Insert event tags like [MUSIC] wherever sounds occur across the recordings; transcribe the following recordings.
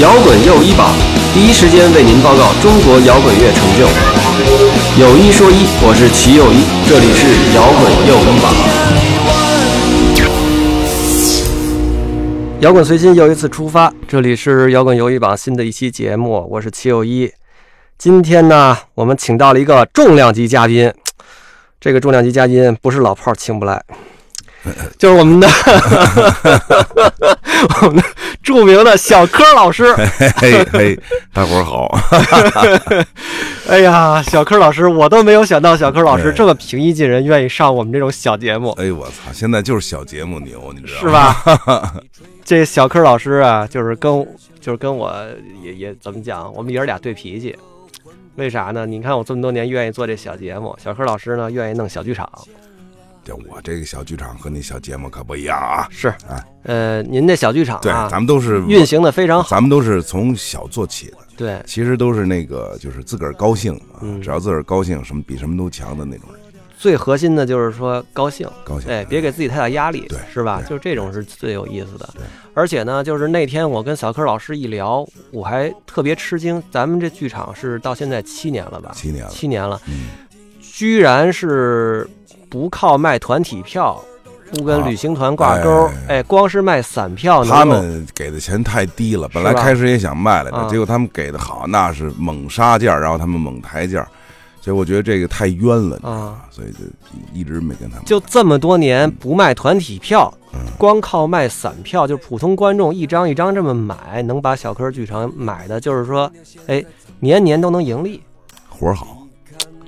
摇滚又一榜，第一时间为您报告中国摇滚乐成就。有一说一，我是齐又一，这里是摇滚又一榜。摇滚随心又一次出发，这里是摇滚又一榜新的一期节目，我是齐又一。今天呢，我们请到了一个重量级嘉宾，这个重量级嘉宾不是老炮儿请不来，[LAUGHS] 就是我们的 [LAUGHS] 我们的著名的小柯老师。[LAUGHS] 嘿嘿，大伙儿好，哎呀，小柯老师，我都没有想到小柯老师这么平易近人，愿意上我们这种小节目，哎我操，现在就是小节目牛，你知道是？吧？这小柯老师啊，就是跟就是跟我也也怎么讲，我们爷儿俩对脾气。为啥呢？你看我这么多年愿意做这小节目，小柯老师呢愿意弄小剧场。这我这个小剧场和那小节目可不一样啊。是啊，呃，您这小剧场对，啊，咱们都是运，行的非常好。咱们都是从小做起的，对，其实都是那个就是自个儿高兴啊嗯，只要自个儿高兴，什么比什么都强的那种人，最核心的就是说高兴。高兴。哎，别给自己太大压力，对是吧？就是这种是最有意思的。而且呢，就是那天我跟小柯老师一聊，我还特别吃惊，咱们这剧场是到现在七年了吧？七年了，七年了，嗯，居然是不靠卖团体票，不跟啊旅行团挂钩，哎哎，光是卖散票，他们给的钱太低了，本来开始也想卖来啊着，结果他们给的好，那是猛杀价，然后他们猛抬价，所以我觉得这个太冤了，啊？所以就一直没跟他们。就这么多年不卖团体票，嗯光靠卖散票，就普通观众一张一张这么买，能把小柯剧场买的，就是说，哎，年年都能盈利。活儿好，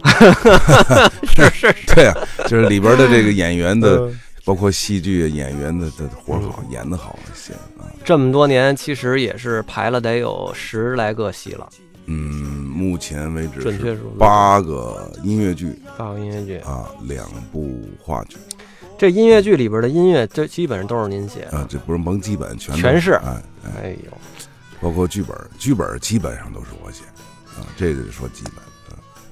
[LAUGHS] 是是是，对啊，就是里边的这个演员的，嗯包括戏剧演员的的活好，演的好，些啊。这么多年，其实也是排了得有十来个戏了，嗯，目前为止准确数八个音乐剧八个音乐剧。啊，两部话剧这音乐剧里边的音乐，这基本上都是您写的。啊，这不是甭基本全全是哎哎，哎呦，包括剧本，剧本基本上都是我写啊，这个就说基本。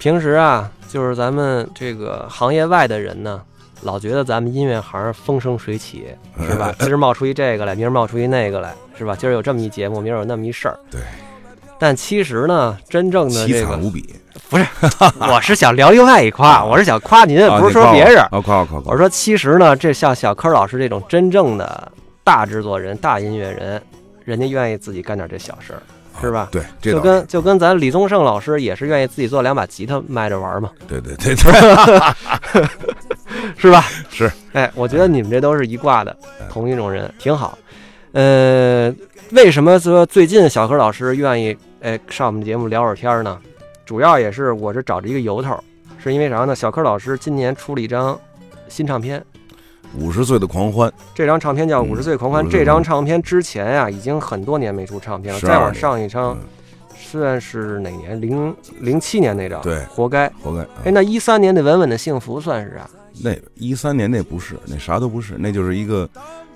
平时啊，就是咱们这个行业外的人呢，老觉得咱们音乐行风生水起，是吧？[LAUGHS] 今儿冒出一这个来，明儿冒出一那个来，是吧？今儿有这么一节目，明儿有那么一事儿。对。但其实呢，真正的凄这个，惨无比，[LAUGHS] 我是想聊另外一夸，我是想夸您，啊不是说别人。啊，夸我夸我夸我，我说，其实呢，这像小柯老师这种真正的大制作人、大音乐人，人家愿意自己干点这小事儿，是吧？对，这就跟就跟咱李宗盛老师也是愿意自己做两把吉他卖着玩嘛，对对对对，[LAUGHS] 是吧？[LAUGHS] 是，哎，我觉得你们这都是一挂的哎同一种人，挺好。呃，为什么说最近小柯老师愿意哎上我们节目聊会儿天呢？主要也是我是找着一个由头，是因为啥呢？小柯老师今年出了一张新唱片，五十岁的狂欢，这张唱片叫《嗯五十岁狂欢》。50这张唱片之前呀、已经很多年没出唱片了，再往上一张嗯算是哪年？零零七年那张，对活该。活该。啊哎，那一三年那《稳稳的幸福》算是啊，那一三年那不是，那啥都不是，那就是一个，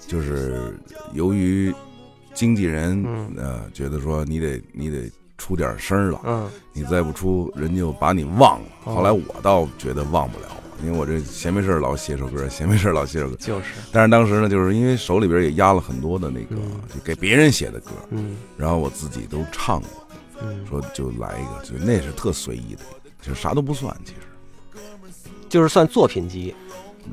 就是由于经纪人嗯呃觉得说你得你得出点声了，嗯你再不出，人就把你忘了。哦后来我倒觉得忘不了，因为我这闲没事儿老写首歌，闲没事儿老写首歌。就是，但是当时呢，就是因为手里边也压了很多的那个嗯就给别人写的歌，嗯然后我自己都唱过，嗯，说就来一个，就那是特随意的，就啥都不算，其实就是算作品集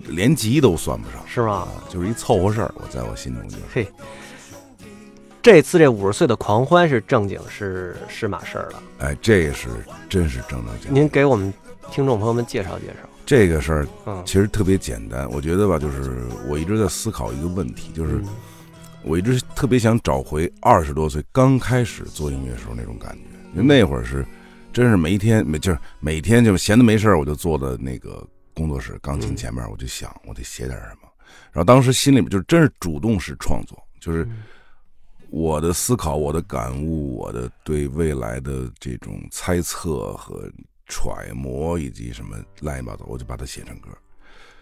连集都算不上是吗啊？，就是一凑合事儿。我在我心中就是。嘿，这次这五十岁的狂欢是正经是是码事儿了，哎，这是真是正正经经。您给我们听众朋友们介绍介绍。这个事儿嗯，其实特别简单，我觉得吧，就是我一直在思考一个问题，就是嗯。我一直特别想找回二十多岁刚开始做音乐时候那种感觉，因为那会儿是真是每一天每就是每天就闲的没事儿，我就坐在那个工作室钢琴前面，我就想我得写点什么，然后当时心里面就真是主动式创作，就是嗯。我的思考、我的感悟、我的对未来的这种猜测和揣摩，以及什么乱七八糟，我就把它写成歌。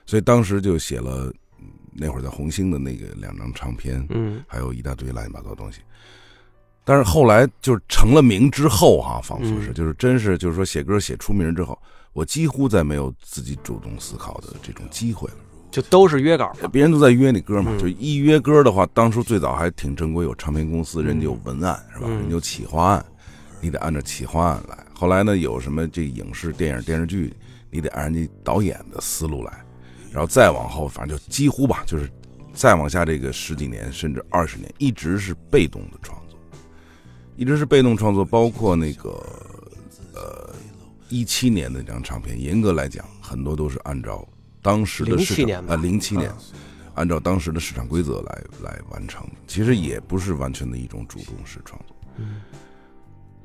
所以当时就写了，嗯那会儿在红星的那个两张唱片，嗯还有一大堆乱七八糟的东西。但是后来就是成了名之后哈、仿佛是嗯就是真是就是说写歌写出名之后，我几乎再没有自己主动思考的这种机会了。就都是约稿呃别人都在约你歌嘛，嗯就一约歌的话，当初最早还挺正规，有唱片公司，嗯人家有文案是吧？嗯人家有企划案，你得按照企划案来。后来呢，有什么这影视、电影、电视剧，你得按人家导演的思路来。然后再往后，反正就几乎吧，就是再往下这个十几年甚至二十年，一直是被动的创作，一直是被动创作，包括那个呃一七年的那张唱片，严格来讲，很多都是按照当时的市场年吧啊，零七年啊，按照当时的市场规则来来完成的，其实也不是完全的一种主动式创作。嗯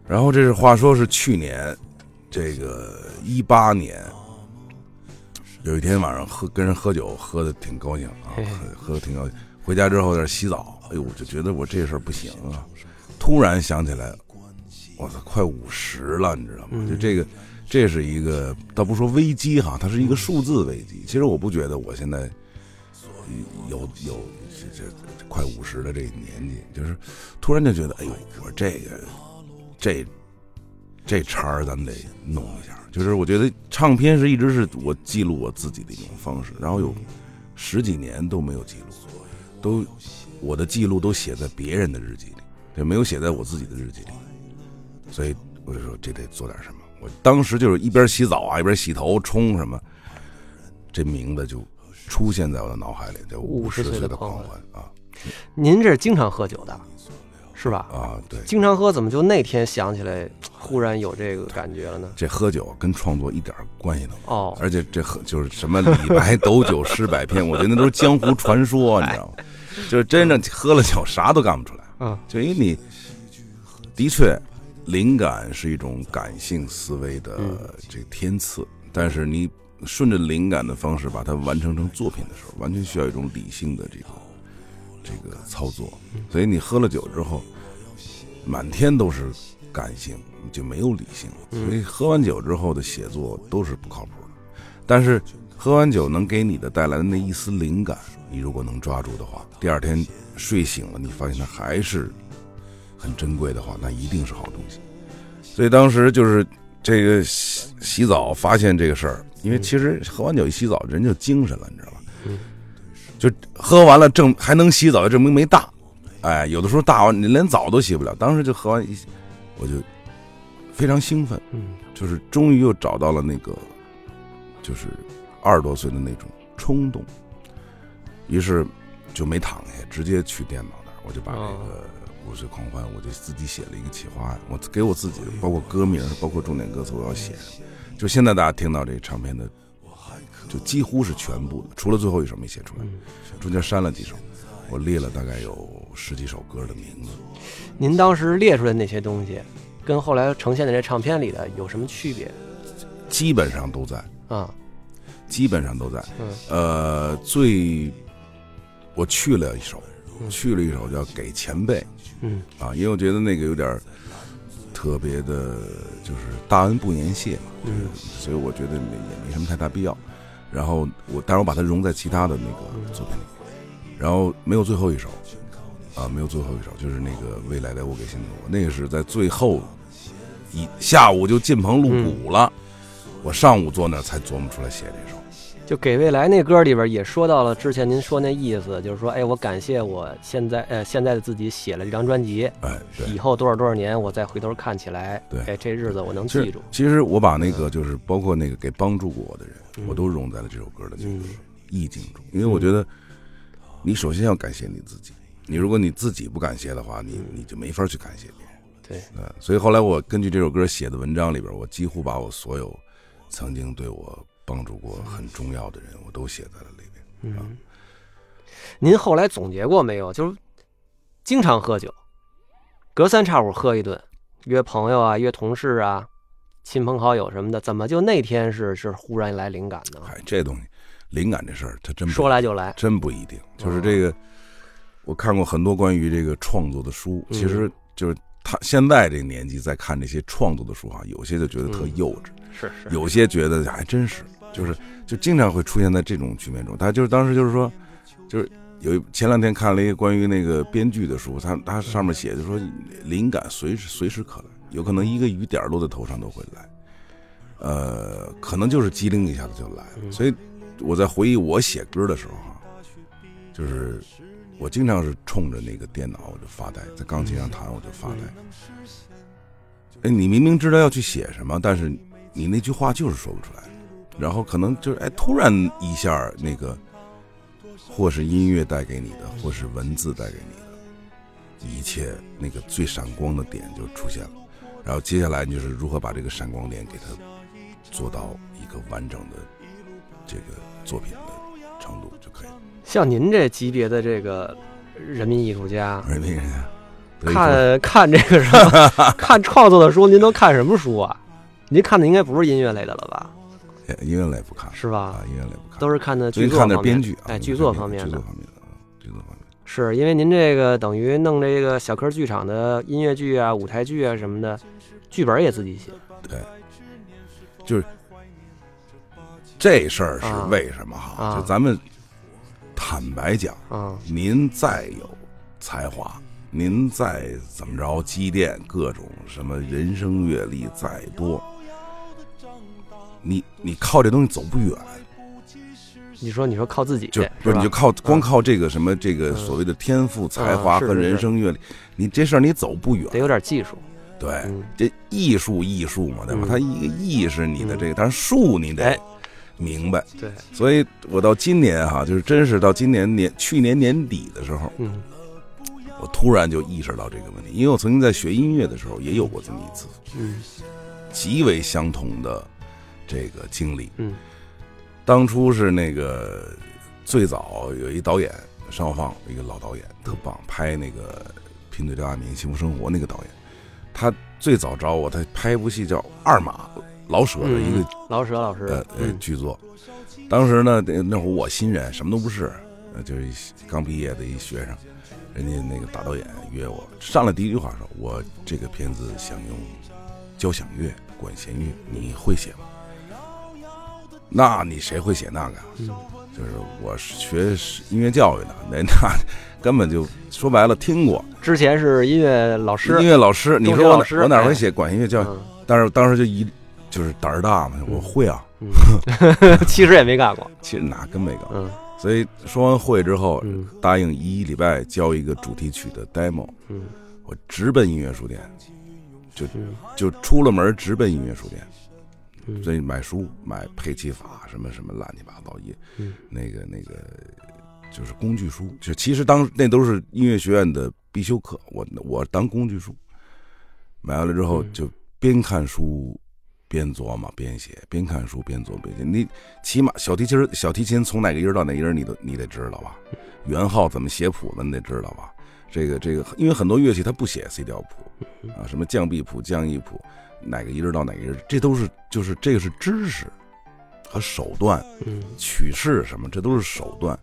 然后这是话说是去年，这个一八年，有一天晚上喝跟人喝酒，喝的挺高兴啊喝喝的挺高兴。回家之后在那洗澡，哎呦，我就觉得我这事儿不行啊，突然想起来，我操，快五十了，你知道吗？嗯就这个，这是一个倒不说危机哈，它是一个数字危机。其实我不觉得我现在有有这这这快五十的这个年纪，就是突然就觉得，哎呦，我这个这这茬儿咱们得弄一下。就是我觉得唱片是一直是我记录我自己的一种方式，然后有十几年都没有记录，都我的记录都写在别人的日记里，就没有写在我自己的日记里，所以我就说这得做点什么。我当时就是一边洗澡啊，一边洗头冲什么，这名字就出现在我的脑海里，叫50十岁岁的狂狂欢啊您这是经常喝酒的，是吧？啊！对，经常喝，怎么就那天想起来，忽然有这个感觉了呢？这喝酒跟创作一点关系都没有。哦，而且这喝就是什么李白斗酒诗百篇，我觉得那都是江湖传说，[LAUGHS] 你知道吗？就是真正喝了酒啥都干不出来，嗯就因为你的确灵感是一种感性思维的嗯这个天赐，但是你顺着灵感的方式把它完成成作品的时候，完全需要一种理性的这个这个操作。所以你喝了酒之后，满天都是感性，就没有理性了。所以喝完酒之后的写作都是不靠谱的。但是喝完酒能给你的带来的那一丝灵感，你如果能抓住的话，第二天睡醒了，你发现它还是很珍贵的话，那一定是好东西。所以当时就是这个洗洗澡发现这个事儿，因为其实喝完酒一洗澡，人就精神了，你知道吧？嗯就喝完了正还能洗澡，就证明没大。哎，有的时候大完你连澡都洗不了。当时就喝完一，我就非常兴奋，嗯就是终于又找到了那个，就是二十多岁的那种冲动。于是就没躺下，直接去电脑那儿，我就把这哦个《五岁狂欢》，我就自己写了一个企划案，我给我自己，包括歌名，包括重点歌词，我要写。就现在大家听到这个唱片的，就几乎是全部的，除了最后一首没写出来，嗯。中间删了几首，我列了大概有十几首歌的名字。您当时列出来那些东西，跟后来呈现的这唱片里的有什么区别基本上都在，啊？基本上都在。嗯呃，最我去了一首，嗯去了一首叫《给前辈嗯》啊，因为我觉得那个有点特别的，就是大恩不言谢嘛，嗯所以我觉得也没什么太大必要。然后我，但是我把它融在其他的那个作品里，然后没有最后一首，啊，没有最后一首，就是那个未来的我给新的我，那个是在最后一下午就进棚录鼓了，我上午坐那儿才琢磨出来写这首。就给未来那歌里边也说到了之前您说那意思，就是说，哎，我感谢我现在呃现在的自己写了这张专辑，哎，对，以后多少多少年我再回头看起来，对。哎，这日子我能记住。其实我把那个就是包括那个给帮助过我的人，嗯我都融在了这首歌的意境中，因为我觉得你首先要感谢你自己，你如果你自己不感谢的话，你你就没法去感谢别人。对，嗯，所以后来我根据这首歌写的文章里边，我几乎把我所有曾经对我帮助过很重要的人，我都写在了里边。嗯，您后来总结过没有？就是经常喝酒，隔三差五喝一顿，约朋友啊，约同事啊，亲朋好友什么的，怎么就那天是是忽然来灵感呢？嗨，这东西，灵感这事儿，它真不说来就来，真不一定。就是这个，我看过很多关于这个创作的书，嗯其实就是他现在这个年纪在看这些创作的书啊，有些就觉得特嗯幼稚，是是，有些觉得还真是，就是就经常会出现在这种局面中。他就是当时就是说，就是有前两天看了一个关于那个编剧的书，他他上面写就说灵感随时随时可来，有可能一个雨点儿落在头上都会来，呃，可能就是机灵一下子就来了。嗯所以我在回忆我写歌的时候哈、就是我经常是冲着那个电脑我就发呆，在钢琴上弹我就发呆。哎，你明明知道要去写什么，但是你那句话就是说不出来，然后可能就是哎，突然一下那个，或是音乐带给你的，或是文字带给你的，一切那个最闪光的点就出现了。然后接下来就是如何把这个闪光点给它做到一个完整的这个作品的程度就可以了。像您这级别的这个人民艺术家，而那个德艺看看这个什么，[LAUGHS] 看创作的书，您都看什么书啊？您看的应该不是音乐类的了吧？作音乐类不看是吧？啊，音乐类不看，都是看的剧作方面，点编剧啊，哎，剧作方面的剧作。方面的，啊剧作方面的。是因为您这个等于弄这个小科剧场的音乐剧啊、舞台剧啊什么的，剧本也自己写。对，就是这事儿是啊为什么哈？啊就咱们坦白讲，啊，您再有才华，您再怎么着积淀各种什么人生阅历再多，你你靠这东西走不远，你说你说靠自己，就是吧你就靠光靠这个什么这个所谓的天赋、才华和人生阅历，你这事儿你走不远得。有点技术。对，嗯，这艺术艺术嘛，对吧？嗯它一个艺是你的这个，但是术你得哎明白。对，所以我到今年哈，就是真是到今年年去年年底的时候，嗯我突然就意识到这个问题，因为我曾经在学音乐的时候也有过这么一次嗯极为相同的这个经历。嗯当初是那个最早有一导演尚浩放，一个老导演特棒，拍那个《贫嘴张亚民幸福生活》那个导演，他最早找我，他拍一部戏叫《二马老舍》的一个嗯老舍老师呃，呃嗯剧作。当时呢，那那会儿我新人，什么都不是，呃就是刚毕业的一学生。人家那个大导演约我，上来第一句话说：“我这个片子想用交响乐、管弦乐，你会写吗？”那你谁会写那个啊？嗯就是我是学音乐教育的，那那根本就说白了听过之前是音乐老师音，乐老师。你说我哪我哪会哎写管音乐教育？嗯但是当时就一就是胆儿大嘛，我会啊，嗯，[LAUGHS] 其实也没干过。其实哪跟没干。嗯所以说完会之后，嗯答应一礼拜交一个主题曲的 demo，嗯我直奔音乐书店，就嗯就出了门直奔音乐书店，嗯所以买书买配器法什么什么乱七八糟一，嗯那个那个就是工具书，就其实当那都是音乐学院的必修课，我我当工具书，买完了之后嗯就边看书。边琢磨边写，边看书边琢磨边写。你起码小提琴，小提琴从哪个音儿到哪个音儿，你都你得知道吧？圆号怎么写谱子，你得知道吧？这个这个，因为很多乐器它不写 C 调谱啊，什么降 B 谱、降 E 谱，哪个音儿到哪个音儿，这都是就是这个是知识和手段，嗯曲式什么，这都是手段。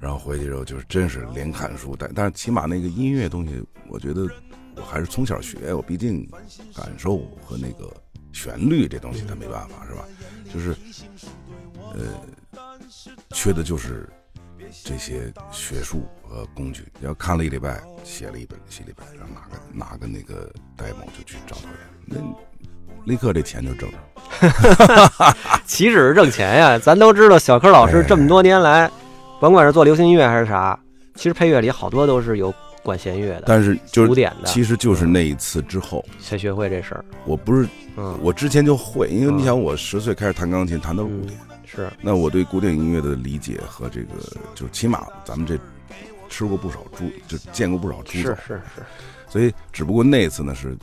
然后回去之后就是真是连看书，但但是起码那个音乐东西，我觉得我还是从小学，我毕竟感受和那个旋律这东西它没办法是吧？就是呃，缺的就是这些学术和工具。然后看了一礼拜，写了一本写了一本，然后拿个拿个那个 demo 就去找导演，那立刻这钱就挣着。[LAUGHS] 岂止是挣钱呀？咱都知道，小柯老师哎这么多年来，甭管是做流行音乐还是啥，其实配乐里好多都是有管弦乐的、但是就是古典的，其实就是那一次之后，才学会这事儿。我不是嗯，我之前就会，因为嗯你想，我十岁开始弹钢琴，弹都是古嗯典。是那我对古典音乐的理解和这个，就是起码咱们这吃过不少猪，就见过不少猪是走，是是，所以只不过那次呢是，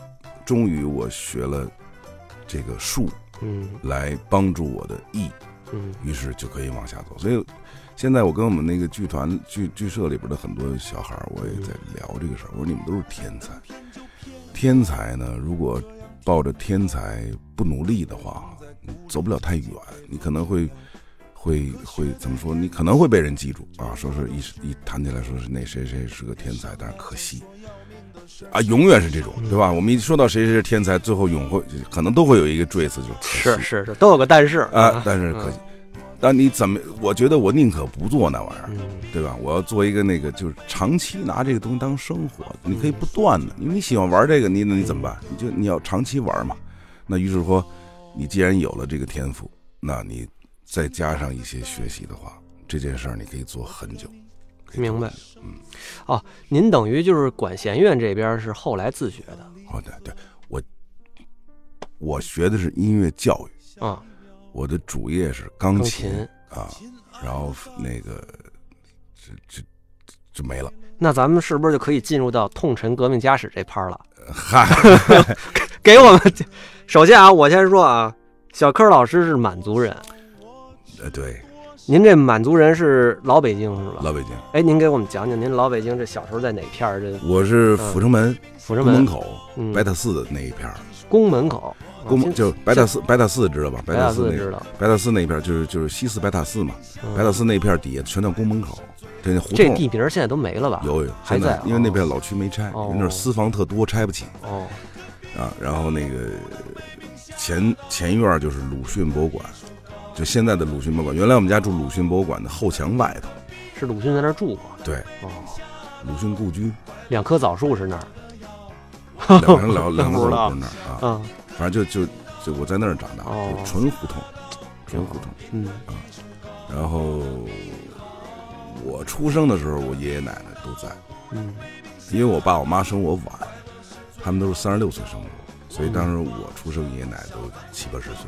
终于我学了这个术嗯来帮助我的艺，嗯于是就可以往下走。所以现在我跟我们那个剧团剧剧社里边的很多小孩儿，我也在聊这个事儿。我说你们都是天才，天才呢，如果抱着天才不努力的话，你走不了太远，你可能会。会会怎么说？你可能会被人记住啊，说是一一谈起来说是那谁谁是个天才，但是可惜啊，永远是这种，对吧？我们一说到谁谁是天才，最后永会可能都会有一个赘词，就是是是是，都有个但是啊，但是可惜。但你怎么？我觉得我宁可不做那玩意儿，嗯对吧？我要做一个那个，就是长期拿这个东西当生活，你可以不断的，因为你喜欢玩这个，你那你怎么办？你就你要长期玩嘛。那于是说，你既然有了这个天赋，那你再加上一些学习的话，这件事儿你可以做很久。明白嗯，哦，您等于就是管弦乐这边是后来自学的哦，对对，我我学的是音乐教育，啊，我的主业是钢钢琴琴。啊，然后那个这这就没了。那咱们是不是就可以进入到痛陈革命家史这趴了？[LAUGHS] 嗨，给我们，首先啊，我先说啊，小柯老师是满族人，呃，对，您这满族人是老北京是吧？老北京，哎，您给我们讲讲您老北京这小时候在哪片儿？这？我是阜成门阜成门。门口嗯。白塔寺的那一片儿，宫门口，宫啊就白塔寺，白塔寺知道吧？白塔塔寺那道，白塔寺那一片儿就是就是西四白塔寺嘛，嗯。白塔寺那片儿底下全叫宫门口，这那胡这同地名现在都没了吧？有有还在因为那片老区没拆，哦。因为那儿私房特多，拆不起。哦，啊。然后那个前前院儿就是鲁迅博物馆，就现在的鲁迅博物馆。原来我们家住鲁迅博物馆的后墙外头，是鲁迅在那儿住过对，哦，鲁迅故居，两棵枣树是那儿两个 [LAUGHS] 两两个都不知道是那儿啊。嗯，反正就就就我在那儿长大，哦就纯胡同，纯胡同。嗯啊然后我出生的时候，我爷爷奶奶都在，嗯因为我爸我妈生我晚，他们都是三十六岁生的我，所以当时我出生，爷爷奶奶都七八十岁。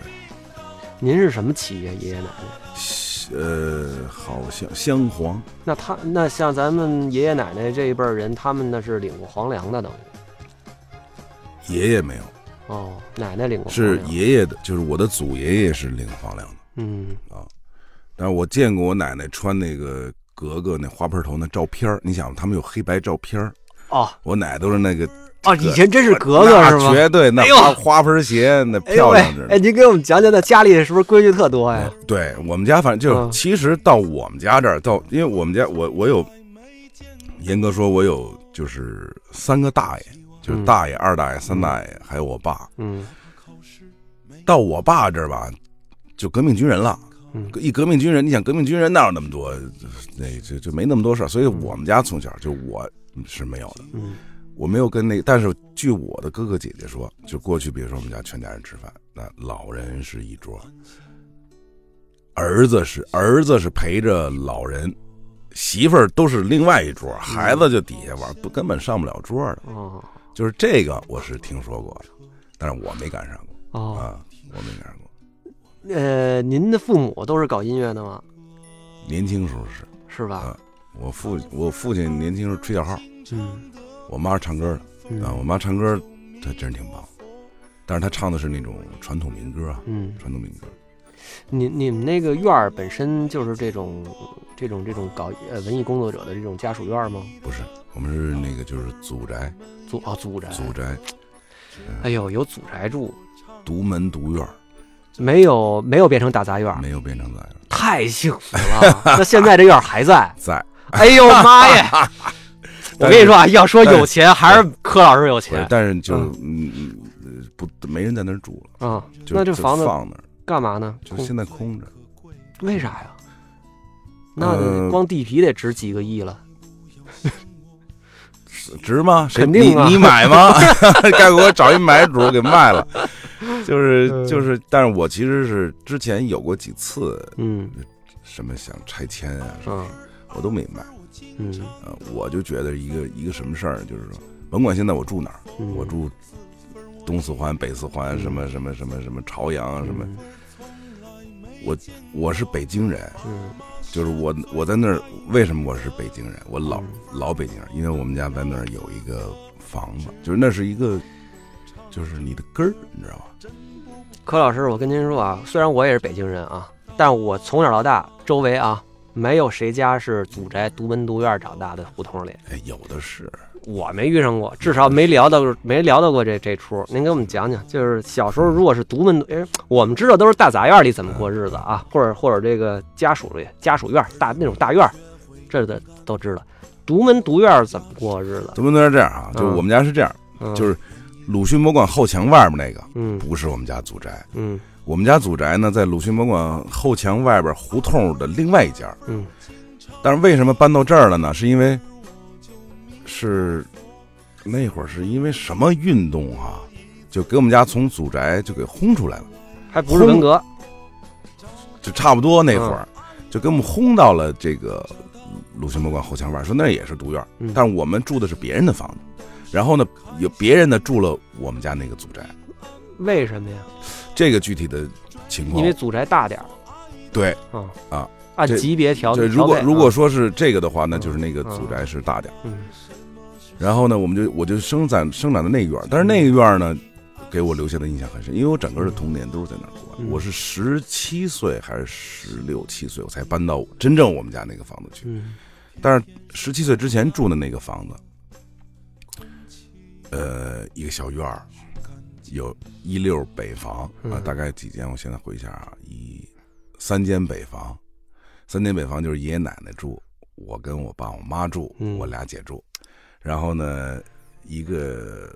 您是什么企业？爷爷奶奶？呃，好像镶黄，那他那像咱们爷爷奶奶这一辈人，他们那是领过皇粮的，等于？爷爷没有，哦，奶奶领过是爷爷的，就是我的祖爷爷是领皇粮的，嗯。啊。但是我见过我奶奶穿那个格格那花盆头那照片儿你想他们有黑白照片儿。哦。我奶都是那个哦，以前真是格格是吗？绝对那哎花花盆鞋那漂亮着呢哎，您给我们讲讲，那家里是不是规矩特多呀？对我们家，反正就嗯其实到我们家这儿，到因为我们家我我有，严格说，我有就是三个大爷，就是嗯大爷、二大爷、三大爷，还有我爸。嗯到我爸这儿吧，就革命军人了。嗯一革命军人，你想革命军人哪有那么多，那就就没那么多事儿。所以我们家从小就我是没有的，嗯我没有跟那，但是据我的哥哥姐姐说，就过去，比如说我们家全家人吃饭，那老人是一桌，儿子是儿子是陪着老人，媳妇儿都是另外一桌，孩子就底下玩，不根本上不了桌的。哦就是这个我是听说过的，但是我没赶上过哦，啊，我没赶上过。呃，您的父母都是搞音乐的吗？年轻时候是是吧啊？我父我父亲年轻时候吹小号，嗯我妈是唱歌的嗯啊，我妈唱歌她真是挺棒，但是她唱的是那种传统民歌啊，嗯，传统民歌。你你们那个院儿本身就是这种这种这种搞呃文艺工作者的这种家属院吗？不是，我们是那个就是祖宅，祖啊祖宅，祖宅哎呦有祖宅住，独门独院儿，没有没有变成大杂院，没有变成咱太幸福了。那现在这院还在？在。哎呦妈呀！[LAUGHS] 我跟你说啊，要说有钱，还是柯老师有钱但是就嗯嗯不没人在那儿住了，啊。那这房子放那儿，干嘛呢？就现在空着。为啥呀？那呃光地皮得值几个亿了。[LAUGHS] 值吗？谁肯定啊你你买吗？[LAUGHS] 该给我找一买主给卖了。就是嗯就是，但是我其实是之前有过几次嗯什么想拆迁啊，嗯我都没卖。嗯。呃，我就觉得一个一个什么事儿，就是说，甭管现在我住哪儿，嗯，我住东四环、北四环，嗯什么什么什么什么朝阳，什么，我我是北京人，嗯。就是我我在那儿，为什么我是北京人？我老嗯。老北京人，因为我们家在那儿有一个房子，就是那是一个，就是你的根儿，你知道吗？柯老师，我跟您说啊，虽然我也是北京人啊，但我从小到大周围啊，没有谁家是祖宅独门独院长大的胡同里，哎，有的是，我没遇上过，至少没聊到 [LAUGHS] 没聊到过这这出。您给我们讲讲，就是小时候如果是独门，哎，我们知道都是大杂院里怎么过日子啊，或者或者这个家属里家属院大那种大院，这的都知道。独门独院怎么过日子？独门独院这样啊？就嗯我们家是这样，嗯就是鲁迅博物馆后墙外面那个嗯不是我们家祖宅，嗯我们家祖宅呢在鲁迅博物馆后墙外边胡同的另外一家。嗯但是为什么搬到这儿了呢？是因为是那会儿是因为什么运动啊？就给我们家从祖宅就给轰出来了。还不是文革，就差不多那会儿，就给我们轰到了这个鲁迅博物馆后墙外，说那也是独院，嗯但是我们住的是别人的房子，然后呢，有别人呢住了我们家那个祖宅，为什么呀？这个具体的情况，因为祖宅大点儿，对，嗯。啊，按级别调。这如果如果啊说是这个的话，那嗯。就是那个祖宅是大点儿。嗯。然后呢，我们就我就生长生长的那个院儿，但是那个院儿呢，给我留下的印象很深，因为我整个的童年都是在那儿过的。嗯。我是十七岁还是十六七岁，我才搬到真正我们家那个房子去。嗯。但是十七岁之前住的那个房子，呃，一个小院儿，有一溜北房啊，嗯大概几间？我现在回忆一下啊，一三间北房，三间北房就是爷爷奶奶住，我跟我爸我妈住，嗯。我俩姐住，然后呢，一个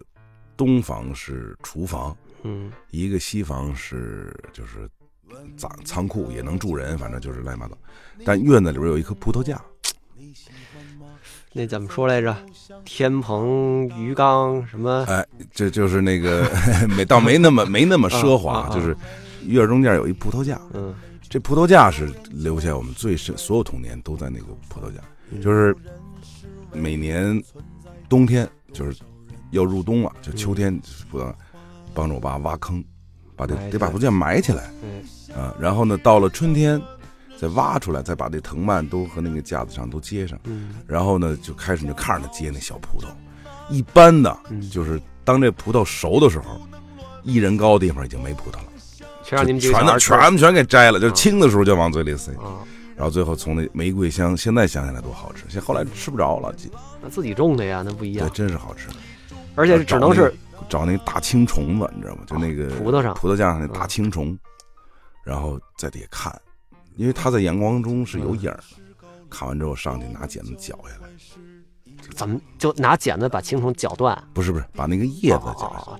东房是厨房，嗯。一个西房是就是仓仓库，也能住人，反正就是乱七八糟。但院子里边有一棵葡萄架，那怎么说来着？天棚、鱼缸什么？哎，这就是那个没倒没那么没那么奢华，就是院儿中间有一葡萄架，嗯这葡萄架是留下我们最深，所有童年都在那个葡萄架，嗯就是每年冬天就是要入冬了，就秋天葡萄帮着我爸挖坑，把这得把葡萄架埋起来嗯啊，然后呢，到了春天再挖出来，再把这藤蔓都和那个架子上都接上，嗯。然后呢就开始就看着它结那小葡萄，一般的嗯，就是当这葡萄熟的时候，一人高的地方已经没葡萄了。全让你们全全给摘了，就青的时候就往嘴里塞，啊，然后最后从那玫瑰香，现在想起来多好吃，现在后来吃不着了，那自己种的呀，那不一样。对，真是好吃。而且只能是找那个大青虫子，你知道吗？就那个葡萄上。葡萄架上那大青虫，然后在底下看，因为它在阳光中是有影儿的。看完之后上去拿剪子绞下来，怎么就拿剪子把青虫绞断？不是不是，把那个叶子哦绞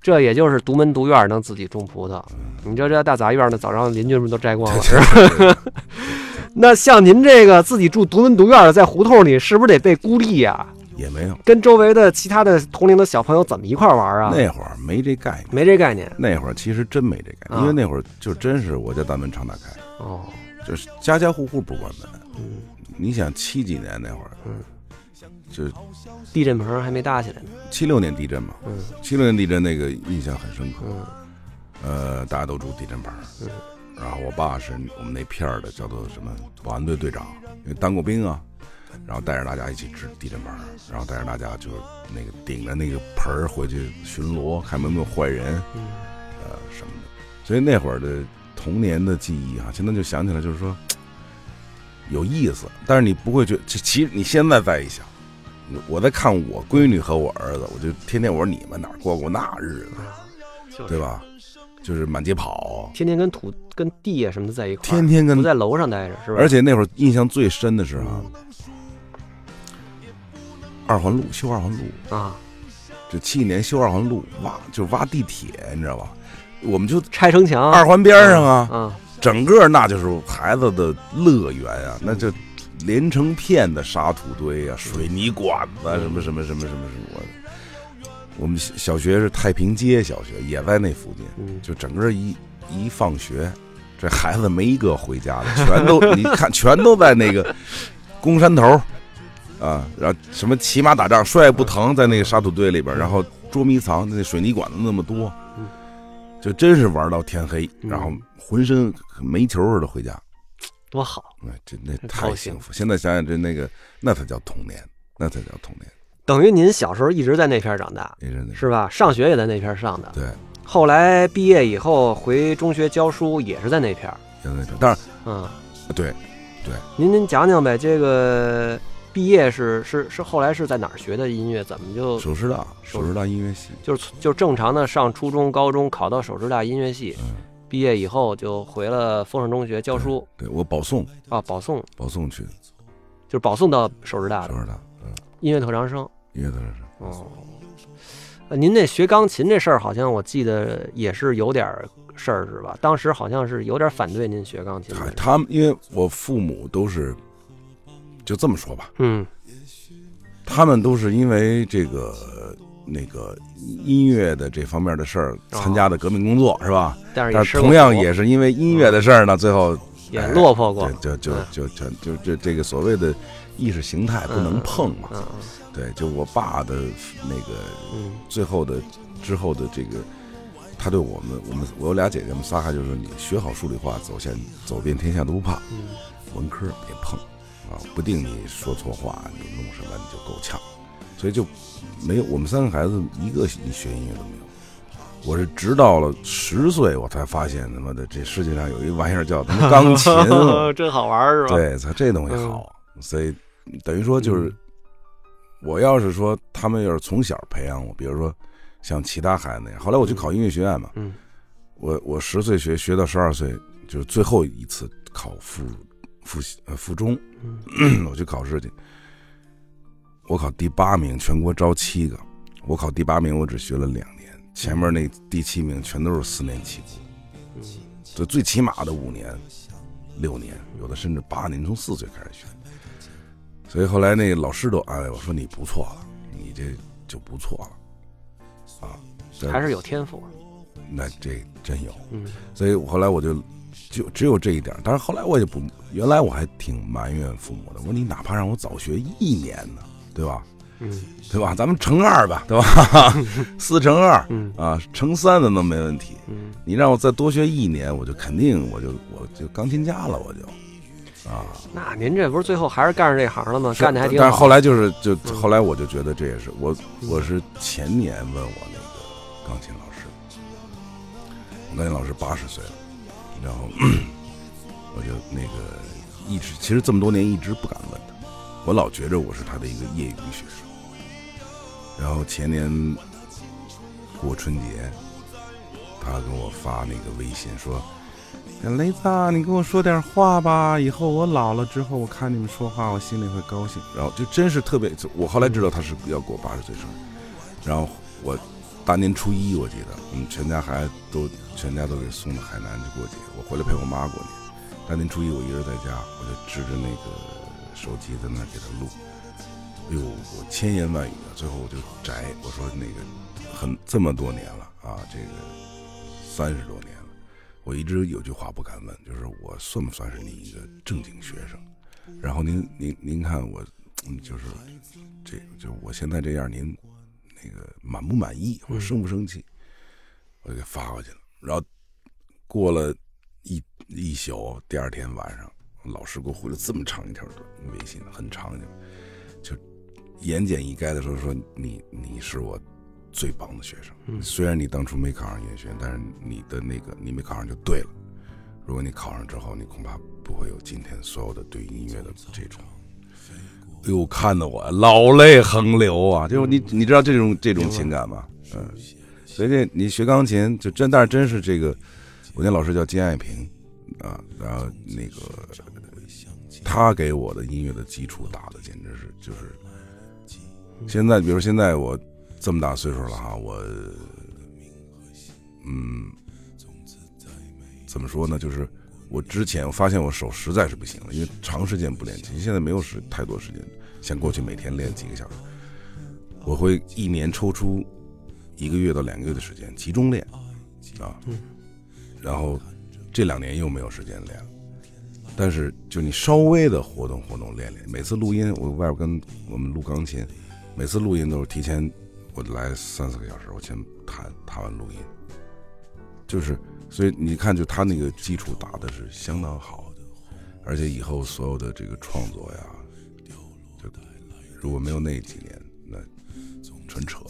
这也就是独门独院能自己种葡萄。你这这大杂院呢，早让邻居们都摘光了。[LAUGHS] [LAUGHS] 那像您这个自己住独门独院的，在胡同里，是不是得被孤立呀？也没有，跟周围的其他的同龄的小朋友怎么一块儿玩啊？那会儿没这概念。没这概念那会儿其实真没这概念，啊因为那会儿就真是我家大门常打开，哦。就是家家户户不关门。嗯，你想七几年那会儿，嗯，就地震棚还没搭起来呢。七六年地震嘛，嗯七六年地震那个印象很深刻。嗯呃，大家都住地震棚，嗯然后我爸是我们那片儿的，叫做什么保安队队长，因为当过兵啊，然后带着大家一起支地震门，然后带着大家就是那个顶着那个盆儿回去巡逻，看有没有坏人，嗯呃什么的。所以那会儿的童年的记忆啊，现在就想起来就是说有意思，但是你不会觉得，其其实你现在再一想，我在看我闺女和我儿子，我就天天我说你们哪过过那日子，对？吧？就是满街跑，天天跟土跟地啊什么的在一块儿，天天跟不在楼上待着，是吧？而且那会儿印象最深的是啊，嗯二环路修二环路，啊，这七几年修二环路挖就挖地铁，你知道吧？我们就拆城墙。二环边上啊，啊，整个那就是孩子的乐园啊，那就连成片的沙土堆啊、水泥管子啊，什么什么什么什么什么。我我们小小学是太平街小学，也在那附近，嗯，就整个一一放学，这孩子没一个回家的，全都你看，全都在那个公山头啊，然后什么骑马打仗摔也不疼，在那个沙土堆里边，然后捉迷藏，那水泥管子那么多嗯，就真是玩到天黑，嗯。然后浑身煤球似的回家，多好。哎，真那太幸福。现在想想，这那个那才叫童年，那才叫童年，等于您小时候一直在那片长大，是吧？上学也在那片上的，对，后来毕业以后回中学教书也是在那片儿。现在但是嗯，对对，您您讲讲呗，这个毕业是是是后来是在哪儿学的音乐？怎么就首师大，首首师大音乐系，就是就正常的上初中、高中，考到首师大音乐系，嗯，毕业以后就回了丰盛中学教书。对我保送，啊，保送。保送去。就是保送到首师大的。首师大，嗯，音乐特长生。音乐特长生。哦，呃您那学钢琴这事儿，好像我记得也是有点儿事儿是吧？当时好像是有点反对您学钢琴他们因为我父母都是，就这么说吧，嗯。他们都是因为这个那个音乐的这方面的事儿参加的革命工作，是吧？但是同样也是因为音乐的事儿呢，最后也哎落魄过，就就嗯。就就就就这个所谓的意识形态不能碰嘛。嗯对，就我爸的那个嗯。最后的之后的这个，他对我们我们我有俩姐姐，我们仨还就是你学好数理化，走向走遍天下都不怕，嗯。文科别碰啊，不定你说错话，你弄什么你就够呛，所以就没有我们三个孩子一个你学音乐都没有。我是直到了十岁，我才发现他妈的这世界上有一玩意儿叫他妈钢琴，[LAUGHS] 真好玩是吧？对，操，这东西好，所以等于说就是，嗯我要是说他们要是从小培养我，比如说像其他孩子那样，后来我去考音乐学院嘛，嗯我我十岁学学到十二岁，就是最后一次考附附呃附中，嗯。[CLEARS THROAT] 我去考试去，我考第八名，全国招七个，我考第八名，我只学了两年，前面那第七名全都是四年起步，嗯。就最起码的五年、六年，有的甚至八年，从四岁开始学。所以后来那个老师都安慰我说：“你不错了，你这就不错了，啊，这还是有天赋。那这真有。嗯”所以后来我就就只有这一点，但是后来我也不，原来我还挺埋怨父母的，我说你哪怕让我早学一年呢，对吧？嗯对吧？咱们乘二吧，对吧？[LAUGHS] 四乘二嗯啊，乘三的都没问题。嗯你让我再多学一年，我就肯定我就我就钢琴家了，我就啊，那您这不是最后还是干上这行了吗？干的还挺好。但是后来就是就嗯后来我就觉得这也是我嗯我是前年问我那个钢琴老师，我钢琴老师八十岁了，然后 [CLEARS THROAT] 我就那个一直其实这么多年一直不敢问他，我老觉着我是他的一个业余学生，然后前年过春节，他给我发那个微信说。雷子啊，你跟我说点话吧，以后我老了之后，我看你们说话，我心里会高兴。然后就真是特别，我后来知道他是要过八十岁生日，然后我大年初一我记得，我们全家孩子都全家都给送到海南去过节，我回来陪我妈过年。大年初一我一人在家，我就指着那个手机在那给他录。哎呦，我千言万语啊，最后我就摘，我说那个很这么多年了啊，这个三十多年了。我一直有句话不敢问，就是我算不算是你一个正经学生？然后您您您看我，就是这就我现在这样，您那个满不满意或者生不生气？我就给发过去了。然后过了一一宿，第二天晚上，老师给我回了这么长一条微信，很长就就言简意赅的说说你你是我最棒的学生。嗯虽然你当初没考上音乐学院，但是你的那个你没考上就对了。如果你考上之后，你恐怕不会有今天所有的对音乐的这种。哎呦，看得我老泪横流啊！就是你，你知道这种这种情感吗？嗯，所以这你学钢琴就真，但是真是这个，我那老师叫金爱平啊，然后那个他给我的音乐的基础打的简直是就是，现在比如现在我这么大岁数了哈，我嗯，怎么说呢？就是我之前我发现我手实在是不行了，因为长时间不练琴，现在没有时太多时间，像过去每天练几个小时，我会一年抽出一个月到两个月的时间集中练啊，然后这两年又没有时间练了。但是，就你稍微的活动活动练练，每次录音，我外边跟我们录钢琴，每次录音都是提前我来三四个小时，我先弹弹完录音，就是所以你看，就他那个基础打的是相当好的，而且以后所有的这个创作呀，就如果没有那几年，那纯扯。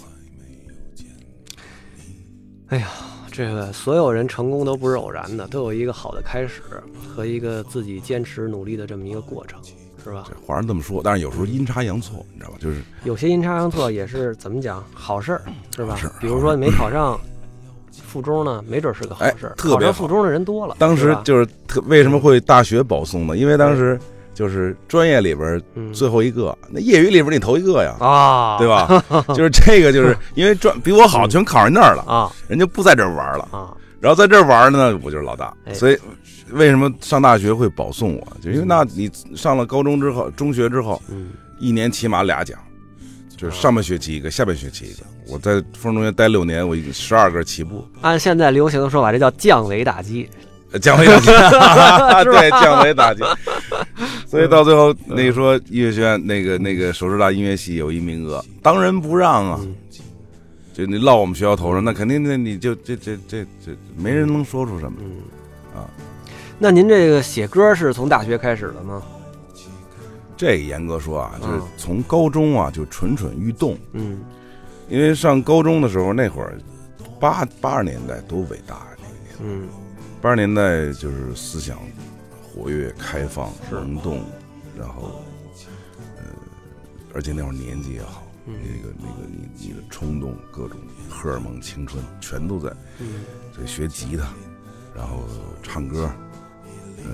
哎呀，这个所有人成功都不是偶然的，都有一个好的开始和一个自己坚持努力的这么一个过程，是吧这？话是这么说，但是有时候阴差阳错，你知道吧？就是有些阴差阳错也是怎么讲好事儿，是吧？比如说你没考上附中呢，没准是个好事儿。哎特别好考上附中的人多了，当时就是特为什么会大学保送呢？因为当时就是专业里边嗯最后一个，那业余里边你头一个呀，啊，对？吧？[LAUGHS] 就是这个，就是因为专比我好，全考上那儿了，啊人家不在这儿玩了，啊，然后在这儿玩呢，我就是老大。哎所以为什么上大学会保送我？就因为那你上了高中之后，中学之后，嗯一年起码俩奖，就是上半学期一个，下半学期一个。我在丰中学待六年，我十二个起步，按现在流行的说法，这叫降维打击。呃降维打击，[LAUGHS] 对，降维打击。[LAUGHS] 所以到最后，那个说音乐学院那个那个首师大音乐系有一名额，当仁不让啊！嗯就你落我们学校头上，那肯定那你就这这这这没人能说出什么。嗯啊，那您这个写歌是从大学开始的吗？这严格说啊，就是嗯从高中啊就蠢蠢欲动，嗯因为上高中的时候那会儿八八十年代多伟大啊！那个年代嗯八十年代就是思想活跃、开放、能动，然后呃，而且那会儿年纪也好，嗯那个那个你你的冲动、各种荷尔蒙、青春全都在。嗯所以学吉他，然后唱歌，呃，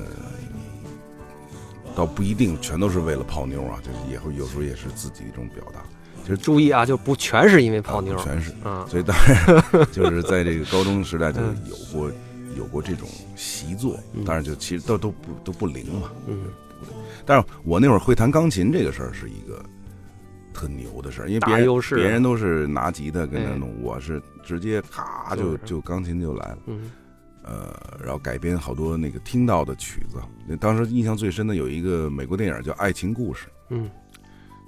倒不一定全都是为了泡妞啊，就是也会有时候也是自己的一种表达，就是注意啊，就不全是因为泡妞啊。全是。啊，所以当然 [LAUGHS] 就是在这个高中时代就嗯有过有过这种习作嗯，当然就其实都都不都不灵嘛。嗯但是我那会儿会弹钢琴这个事儿是一个特牛的事儿，因为别人别人都是拿吉他跟那哎弄，我是直接咔就就钢琴就来了。嗯呃，然后改编好多那个听到的曲子。那当时印象最深的有一个美国电影叫《爱情故事嗯》，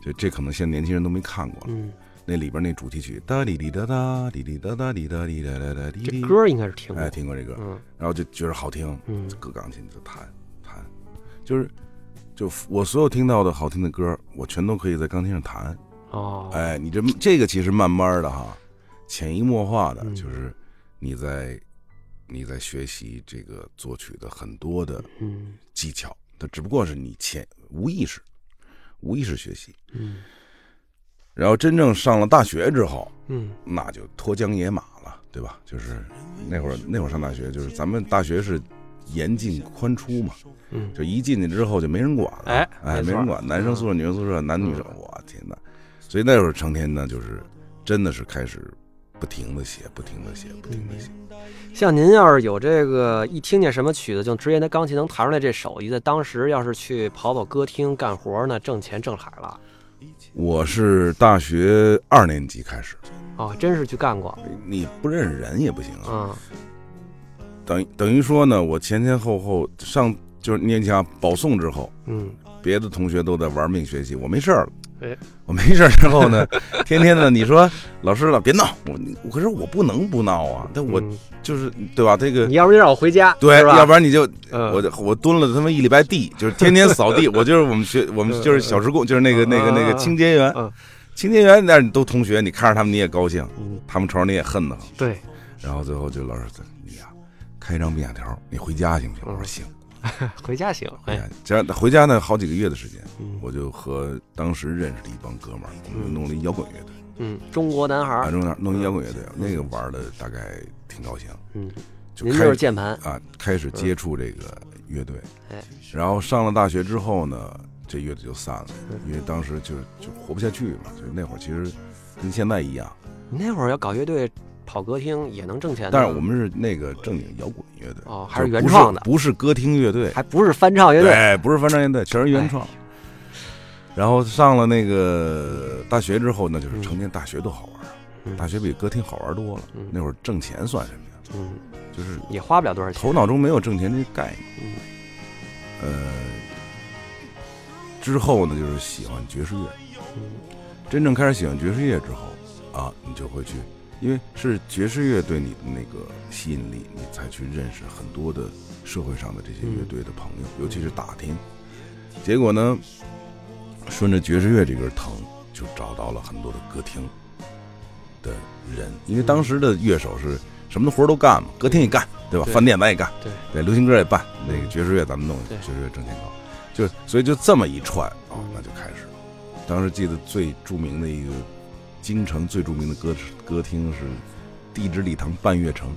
就这可能现在年轻人都没看过了。嗯，那里边那主题曲哒滴滴哒哒滴滴哒哒滴哒滴哒哒哒滴滴，这歌应该是听过。哎，。听过这歌，嗯。然后就觉得好听，嗯。搁钢琴就弹弹，就是就我所有听到的好听的歌，我全都可以在钢琴上弹。哦，哎，你这这个其实慢慢的哈，潜移默化的，嗯。就是你在你在学习这个作曲的很多的嗯。技巧，它只不过是你潜无意识、无意识学习。嗯然后真正上了大学之后，嗯那就脱缰野马了，对吧？就是那会儿那会儿上大学，就是咱们大学是严进宽出嘛，嗯，就一进去之后就没人管了，哎哎，没人管，男生宿舍、女生宿舍，男女生嗯，我天哪！所以那会儿成天呢，就是真的是开始不停的写，不停的写，不停的写。像您要是有这个一听见什么曲子就直接拿钢琴能弹出来这手艺，在当时要是去跑跑歌厅干活呢，挣钱挣海了。我是大学二年级开始，哦，真是去干过。你不认识人也不行啊。嗯等于等于说呢，我前前后后上就是你想保送之后，嗯别的同学都在玩命学习，我没事儿了。哎，我没事儿之后呢，[LAUGHS] 天天呢你说老师了别闹，我可是我不能不闹啊，但我嗯。就是对吧？这个你要不就让我回家，对，要不然你就嗯。我我蹲了他妈一礼拜地，就是天天扫地，[LAUGHS] 我就是我们学我们就是小时工，就是那个那个那个清洁员。嗯，清洁员那儿都同学，你看着他们你也高兴，嗯，他们瞅着你也恨得慌，对，然后最后就老师你呀开一张便条，你回家行不行？我说嗯行，[LAUGHS] 回家行。哎，回家这样回家呢好几个月的时间，嗯。我就和当时认识的一帮哥们儿，我们嗯。弄了一摇滚乐队，嗯，中国男孩啊，儿，弄弄一摇滚乐队，那个玩的大概挺高兴，嗯，就开始键盘，啊，开始接触这个乐队，哎，然后上了大学之后呢，这乐队就散了嗯，因为当时就就活不下去嘛，就那会儿其实跟现在一样，你那会儿要搞乐队跑歌厅也能挣钱，但是我们是那个正经摇滚乐队，哦还是原创的不是歌厅乐队，还不是翻唱乐队，对，不是翻唱乐队，全是原创。然后上了那个大学之后呢，就是成天大学都好玩，嗯大学比歌厅好玩多了嗯。那会儿挣钱算什么呀？嗯，就是也花不了多少钱。头脑中没有挣钱这个概念。嗯呃，之后呢，就是喜欢爵士乐。嗯真正开始喜欢爵士乐之后，啊，你就会去，因为是爵士乐对你的那个吸引力，你才去认识很多的社会上的这些乐队的朋友，尤其是打听。结果呢，顺着爵士乐这根藤，就找到了很多的歌厅的人，因为当时的乐手是什么的活儿都干嘛，歌厅也干，对吧？对饭店咱也干，对对，流行歌也办，那个爵士乐咱们弄，爵士乐挣钱高，就所以就这么一串哦嗯，那就开始了。当时记得最著名的一个京城最著名的歌歌厅是地质礼堂半月城，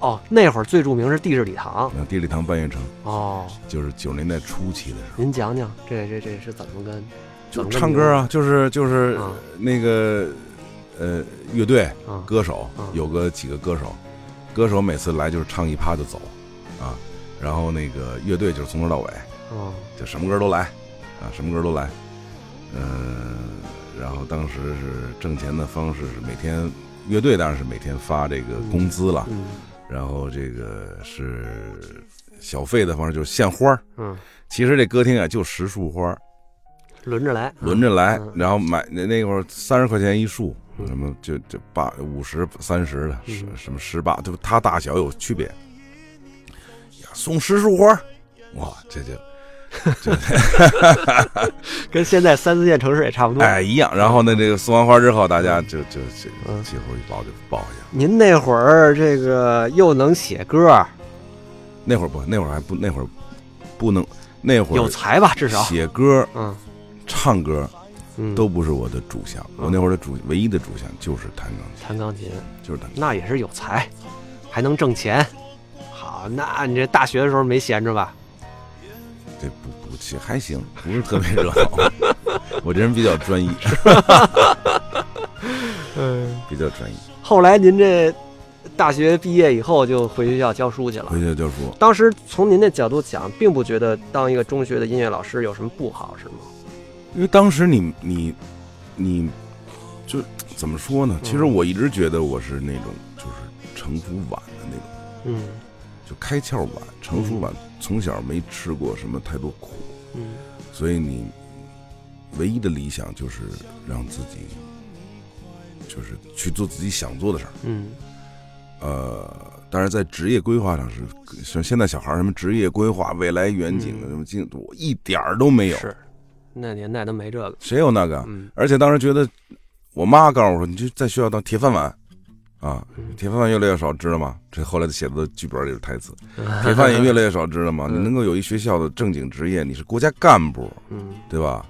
哦，那会儿最著名是地质礼堂。那地质礼堂半月城哦，就是九十年代初期的时候，您讲讲这这这是怎么跟就唱歌啊，就是就是啊那个呃乐队啊歌手啊有个几个歌手，歌手每次来就是唱一趴就走啊，然后那个乐队就是从头到尾。哦。就什么歌都来，啊，什么歌都来，嗯、然后当时是挣钱的方式是每天乐队当然是每天发这个工资了，嗯。然后这个是小费的方式就是献花儿。嗯，其实这歌厅啊就十束花儿。轮着来，轮着来嗯，然后买那那会儿三十块钱一束，嗯。什么就就八五十三十的，嗯。什什么十八，就它大小有区别。呀，送十束花儿，哇，这就 [LAUGHS] 跟现在三四线城市也差不多。哎一样。然后呢，这个送完花之后，大家就就这嗯最后一抱就抱一下。您那会儿这个又能写歌，那会儿不，那会儿还不，那会儿不能，那会儿有才吧？至少，写歌、嗯唱歌嗯，都不是我的主项。嗯我那会儿的主唯一的主项就是弹钢琴，弹钢琴，就是弹。那也是有才，还能挣钱。好，那你这大学的时候没闲着吧？这不不，其实还行，不是特别热闹。[LAUGHS] 我这人比较专一，[LAUGHS] 嗯。比较专一。后来您这大学毕业以后就回学校教书去了。回学校教书，当时从您的角度讲，并不觉得当一个中学的音乐老师有什么不好，是吗？因为当时你你你就怎么说呢？其实我一直觉得我是那种就是成熟晚的那种，嗯就开窍晚，成熟晚。从小没吃过什么太多苦，嗯所以你唯一的理想就是让自己就是去做自己想做的事儿。嗯呃，当然在职业规划上是像现在小孩儿什么职业规划、未来远景嗯什么进度一点儿都没有。是，那年代都没这个。谁有那个？嗯而且当时觉得，我妈告诉我说，你就在学校当铁饭碗，啊，嗯铁饭碗越来越少，知道吗？这后来写的剧本里的台词，铁饭也越来越少，知道吗？嗯你能够有一学校的正经职业，你是国家干部，嗯对吧？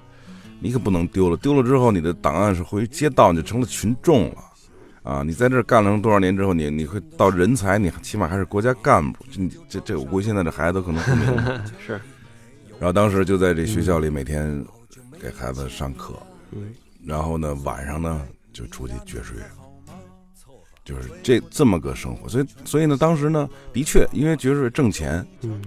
你可不能丢了，丢了之后，你的档案是回街道，你就成了群众了。啊，你在这干了多少年之后，你你会到人才，你起码还是国家干部。这这这，我估计现在这孩子都可能不明白。[LAUGHS] 是然后当时就在这学校里每天给孩子上课，嗯然后呢晚上呢就出去爵士乐，就是这这么个生活。所以所以呢，当时呢的确因为爵士乐挣钱，嗯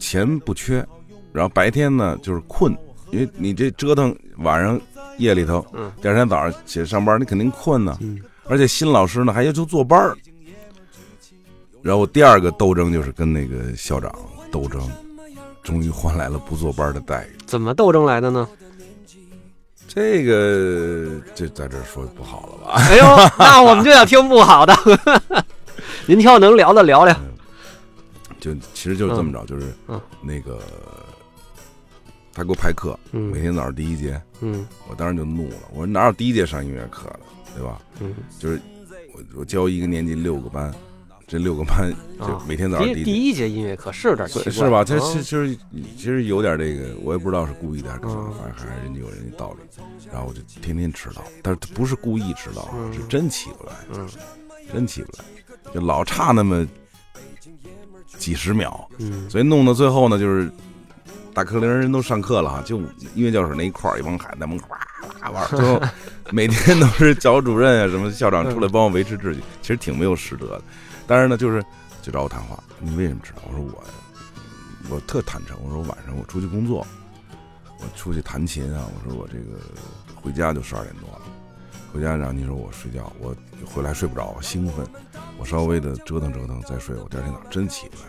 钱不缺，然后白天呢就是困，因为你这折腾晚上夜里头，嗯第二天早上起来上班，你肯定困呢。嗯而且新老师呢还要求坐班儿。然后第二个斗争就是跟那个校长斗争，终于换来了不坐班的待遇。怎么斗争来的呢？这个就在这说不好了吧？哎呦，那我们就要听不好的。[LAUGHS] 您挑能聊的聊聊。就其实就是这么着，就是嗯那个他给我排课，每嗯天早上第一节，嗯我当时就怒了，我说哪有第一节上音乐课的，对吧？嗯就是我我教一个年级六个班，这六个班就啊每天早上第第一节。音乐课是有点奇怪，是吧？这啊其实其实有点这个，我也不知道是故意的还是还是人家有人家道理。然后我就天天迟到，但是不是故意迟到，嗯是真起不来，嗯真起不来，就老差那么几十秒，嗯所以弄到最后呢，就是大课铃人都上课了哈，就音乐教室那一块儿一帮孩子在门口哇哇玩，最后 [LAUGHS] 每天都是教主任啊什么校长出来帮我维持秩序，其实挺没有师德的。但是呢，就是就找我谈话，你为什么迟到？我说我我特坦诚，我说晚上我出去工作，我出去弹琴啊，我说我这个回家就十二点多了，回家然后你说我睡觉，我回来睡不着，兴奋，我稍微的折腾折腾再睡，我第二天早上真起不来。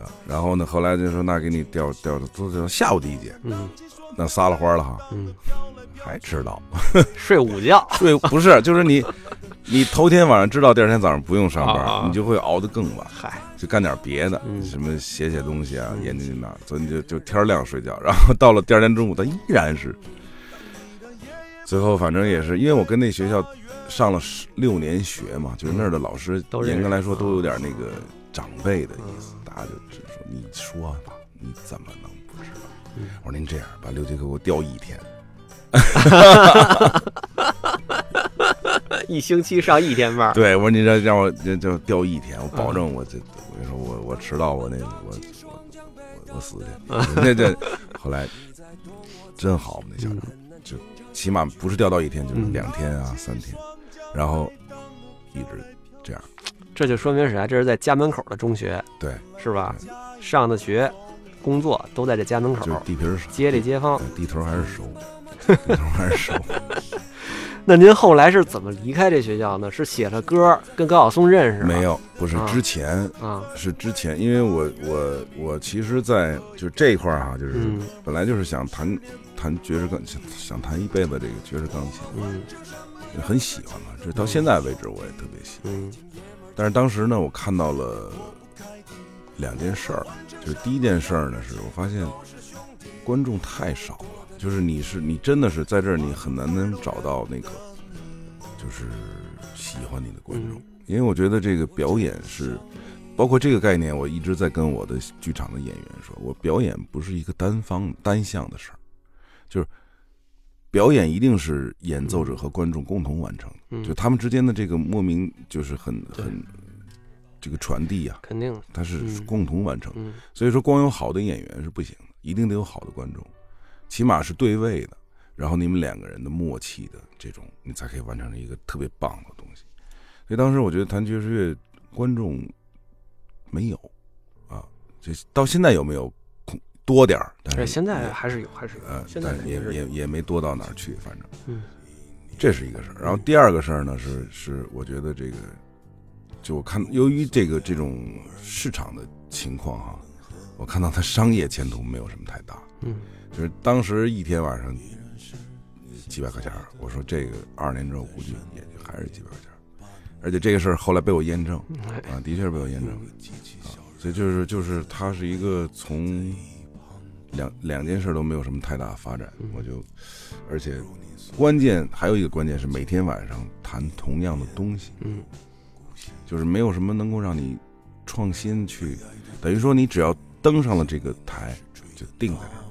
啊，然后呢，后来就说那给你调调都调下午第一节，嗯。那撒了欢了哈，嗯，还迟到，[LAUGHS] 睡午觉，睡不是就是你，你头天晚上知道第二天早上不用上班，啊你就会熬得更晚，嗨，就干点别的，嗯。什么写写东西啊，嗯研究那，所以你就就天亮睡觉，然后到了第二天中午，他依然是，最后反正也是因为我跟那学校上了十六年学嘛，就是那儿的老师严格来说都有点那个长辈的意思，大家就只说你说吧，你怎么能不知道？嗯。我说您这样，把六节课给我调一天，[LAUGHS] 一星期上一天班儿，对我说你这让我这就调一天，我保证我这我跟你说我我迟到我那我我我我死去，[LAUGHS] 那这后来真好，我们那校长就起码不是调到一天，就是嗯两天啊三天，然后一直这样，这就说明啥？这是在家门口的中学，对，是吧？上的学、工作都在这家门口就是，地皮儿熟，街里街坊，地头还是熟，[LAUGHS] 慢慢收。那您后来是怎么离开这学校呢？是写了歌跟高晓松认识？没有，不是啊之前啊，是之前，因为我我我其实，在就这一块儿哈，就是嗯本来就是想弹弹爵士钢，想想弹一辈子这个爵士钢琴，嗯很喜欢嘛。这到现在为止我也特别喜欢。嗯但是当时呢，我看到了两件事儿，就是第一件事儿呢，是我发现观众太少了，就是你是你真的是在这儿，你很难能找到那个就是喜欢你的观众，嗯。因为我觉得这个表演是。包括这个概念，我一直在跟我的剧场的演员说，我表演不是一个单方单向的事儿，就是表演一定是演奏者和观众共同完成就他们之间的这个莫名就是很很这个传递呀、肯定，它是嗯。共同完成。嗯。所以说，光有好的演员是不行的，一定得有好的观众，起码是对位的，然后你们两个人的默契的这种，你才可以完成一个特别棒的东西。所以当时我觉得弹爵士乐观众没有啊，这到现在有没有多点儿？但对，是现在还是有，还是有，呃，现在但也也也没多到哪儿去，反正。嗯这是一个事儿。然后第二个事儿呢，是是我觉得这个，就我看由于这个这种市场的情况哈、我看到它商业前途没有什么太大。嗯就是当时一天晚上几百块钱，我说这个二十年之后估计也就还是几百块钱。而且这个事儿后来被我验证哎啊，的确是被我验证啊，所以就是就是它是一个从两两件事都没有什么太大发展，我就而且关键还有一个关键是每天晚上谈同样的东西，嗯就是没有什么能够让你创新去，等于说你只要登上了这个台，就定在这儿，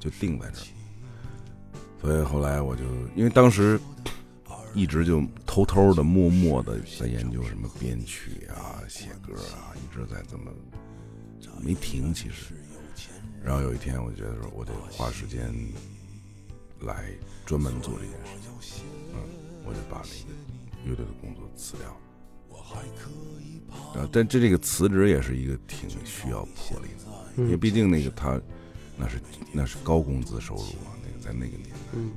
就定在这儿。所以后来我就因为当时一直就偷偷的、默默的在研究什么编曲啊、写歌啊，一直在这么没停。其实，然后有一天我觉得说，我得花时间来专门做这件事情，嗯，我就把那个乐队的工作辞掉了。啊，但这这个辞职也是一个挺需要魄力的，因为嗯毕竟那个他那是那是高工资收入啊，那个在那个年代。嗯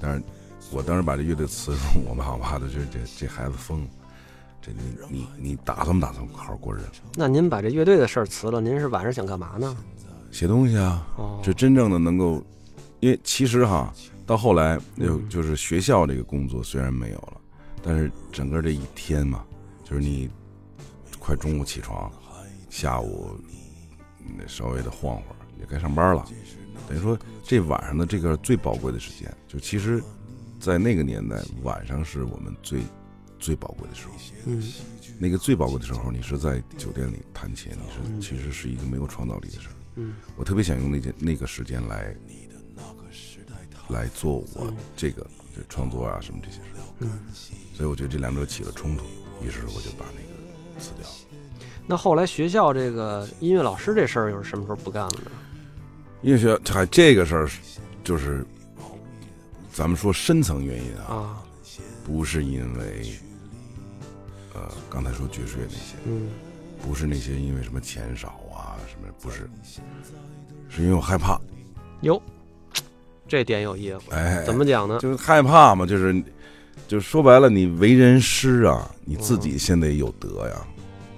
但是我当时把这乐队辞了，[LAUGHS] 我爸我爸的这这这孩子疯了，这你你你打算不打算好好过日子？那您把这乐队的事儿辞了，您是晚上想干嘛呢？写东西啊，哦，这真正的能够，因为其实哈，到后来有嗯就是学校这个工作虽然没有了，但是整个这一天嘛，就是你快中午起床，下午那稍微的晃会儿，也该上班了。等于说这晚上的这个最宝贵的时间，就其实，在那个年代，晚上是我们最最宝贵的时候。嗯那个最宝贵的时候，你是在酒店里弹琴，你嗯是其实是一个没有创造力的事儿。嗯我特别想用那件那个时间来来做我这个就创作啊什么这些事儿，嗯。所以我觉得这两者起了冲突，于是我就把那个辞掉了。那后来学校这个音乐老师这事儿又是什么时候不干了呢？因为学校还这个事儿，就是咱们说深层原因啊，啊，不是因为呃刚才说爵士乐那些，嗯不是那些因为什么钱少啊什么，不是，是因为我害怕，哟，这点有意思，哎，怎么讲呢？就是害怕嘛，就是就是说白了，你为人师啊，你自己先得有德呀。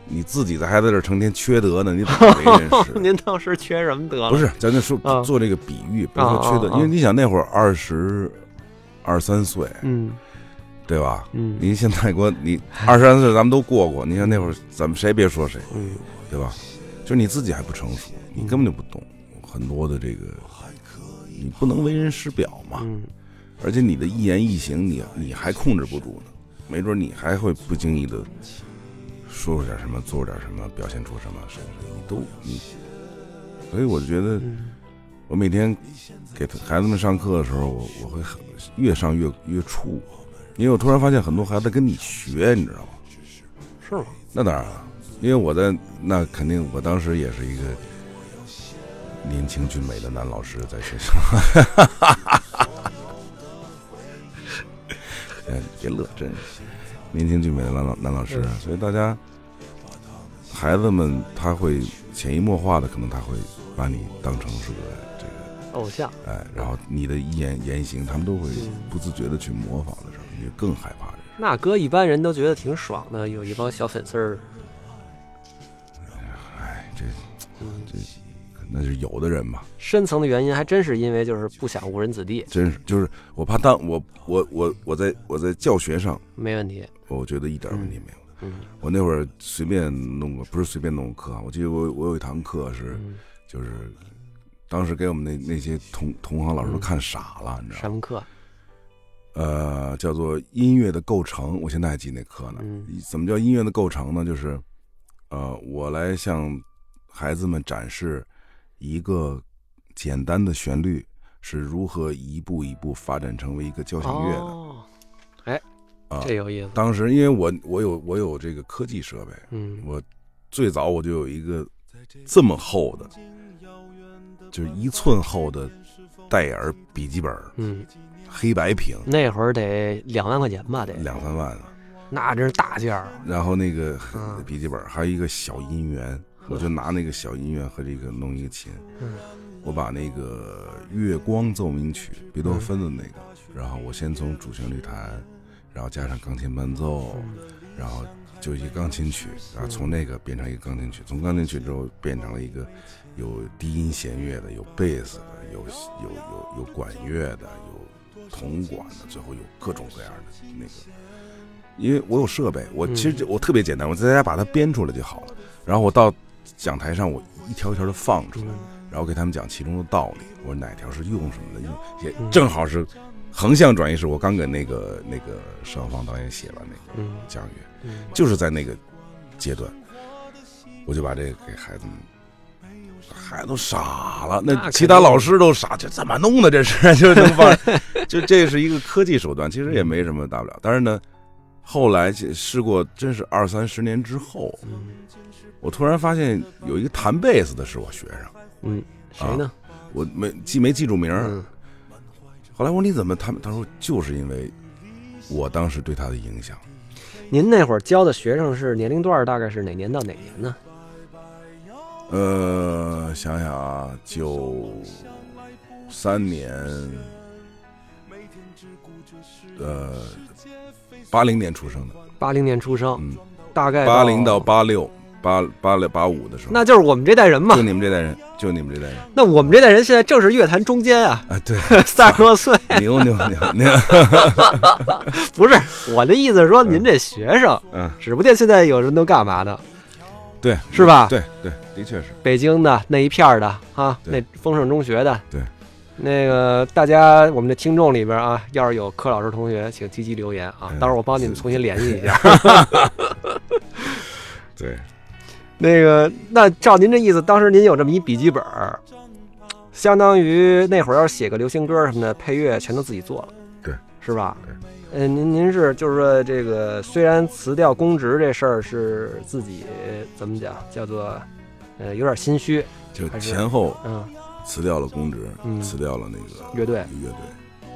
你自己的还在这儿成天缺德呢，你怎么为人师？您当时缺什么德了？不是，咱就说啊做这个比喻，不是说缺德，因为你想那会儿二十二三岁，嗯对吧？嗯您现在给我你二十三岁，咱们都过过。你看那会儿，咱们谁别说谁，嗯对吧？就是你自己还不成熟，你根本就不懂很多的这个，你不能为人师表嘛。嗯而且你的一言一行你，你还控制不住呢，没准你还会不经意的说出点什么，做出点什么，表现出什么，什么什么，你都你。所以我就觉得，嗯我每天给孩子们上课的时候，我我会很越上越越怵，因为我突然发现很多孩子跟你学，你知道吗？是吗？那当然了，因为我在那肯定，我当时也是一个年轻俊美的男老师，在学校。哎，[LAUGHS] 别乐，真是年轻俊美的男老男老师，所以大家孩子们他会潜移默化的，可能他会把你当成是个这个偶像。哎，然后你的一言言行，他们都会嗯。不自觉的去模仿的时候，你就更害怕这事。那哥一般人都觉得挺爽的，有一帮小粉丝儿，哎，这嗯，这那是有的人嘛，深层的原因还真是因为就是不想误人子弟，真是就是我怕当我我我我在我在教学上，没问题。我觉得一点问题没有。嗯我那会儿随便弄个，不是随便弄个课啊，我记得我我有一堂课是嗯，就是。当时给我们那那些同同行老师都嗯看傻了，你知道吗？什么课？呃，叫做音乐的构成，我现在还记那课呢。嗯怎么叫音乐的构成呢？就是，呃，我来向孩子们展示一个简单的旋律是如何一步一步发展成为一个交响乐的。哦，啊。这有意思。当时因为我我有我有这个科技设备，嗯。我最早我就有一个这么厚的，就是一寸厚的戴尔笔记本，嗯，黑白屏，那会儿得两万块钱吧，得。两三万啊。那真是大件儿。然后那个嗯。笔记本还有一个小音源，我就拿那个小音源和这个弄一个琴，嗯。我把那个《月光奏鸣曲》贝多芬的那个，然后我先从主旋律弹，然后加上钢琴伴奏，嗯然后就一钢琴曲，然后从那个变成一个钢琴曲，从钢琴曲之后变成了一个有低音弦乐的，有贝斯的，有有有有管乐的，有铜管的，最后有各种各样的那个。因为我有设备，我其实我特别简单，我在家把它编出来就好了。然后我到讲台上，我一条一条的放出来，嗯然后给他们讲其中的道理，我说哪条是用什么的，用也嗯正好是横向转移，是我刚给那个那个邵芳导演写完那个嗯讲乐，嗯，就是在那个阶段，我就把这个给孩子们。孩子都傻了，那其他老师都傻，这怎么弄的？这是 [LAUGHS] 就能放，[LAUGHS] 就这是一个科技手段，其实也没什么大不了。但是呢，后来试过，真是二三十年之后，嗯我突然发现有一个弹贝斯的是我学生，嗯，谁呢？我没记没记住名儿。嗯后来我说你怎么他们？他说就是因为我当时对他的影响。您那会儿教的学生是年龄段大概是哪年到哪年呢？呃，想想啊，九三年，呃，八零年出生的，八零年出生，嗯，大概八零到八六、八八六、八五的时候，那就是我们这代人嘛就。你们这代人，就你们这代人那我们这代人现在正是乐坛中间啊，啊，对，[LAUGHS] 三十多岁。[LAUGHS] 牛牛牛牛，[LAUGHS] 不是我的意思是说，您这学生，嗯，指不定现在有人都干嘛呢？对，是吧？对对，的确是，北京的那一片儿的啊，那丰盛中学的，对，那个大家我们的听众里边啊，要是有柯老师同学，请积极留言啊，嗯到时候我帮你们重新联系一下。对，那个，那照您这意思，当时您有这么一笔记本儿，相当于那会儿要是写个流行歌什么的，配乐全都自己做了，对，是吧？嗯。呃，您您是就是说这个，虽然辞掉公职这事儿是自己怎么讲，叫做呃有点心虚，就前后嗯，辞掉了公职，嗯辞掉了那个乐队乐队，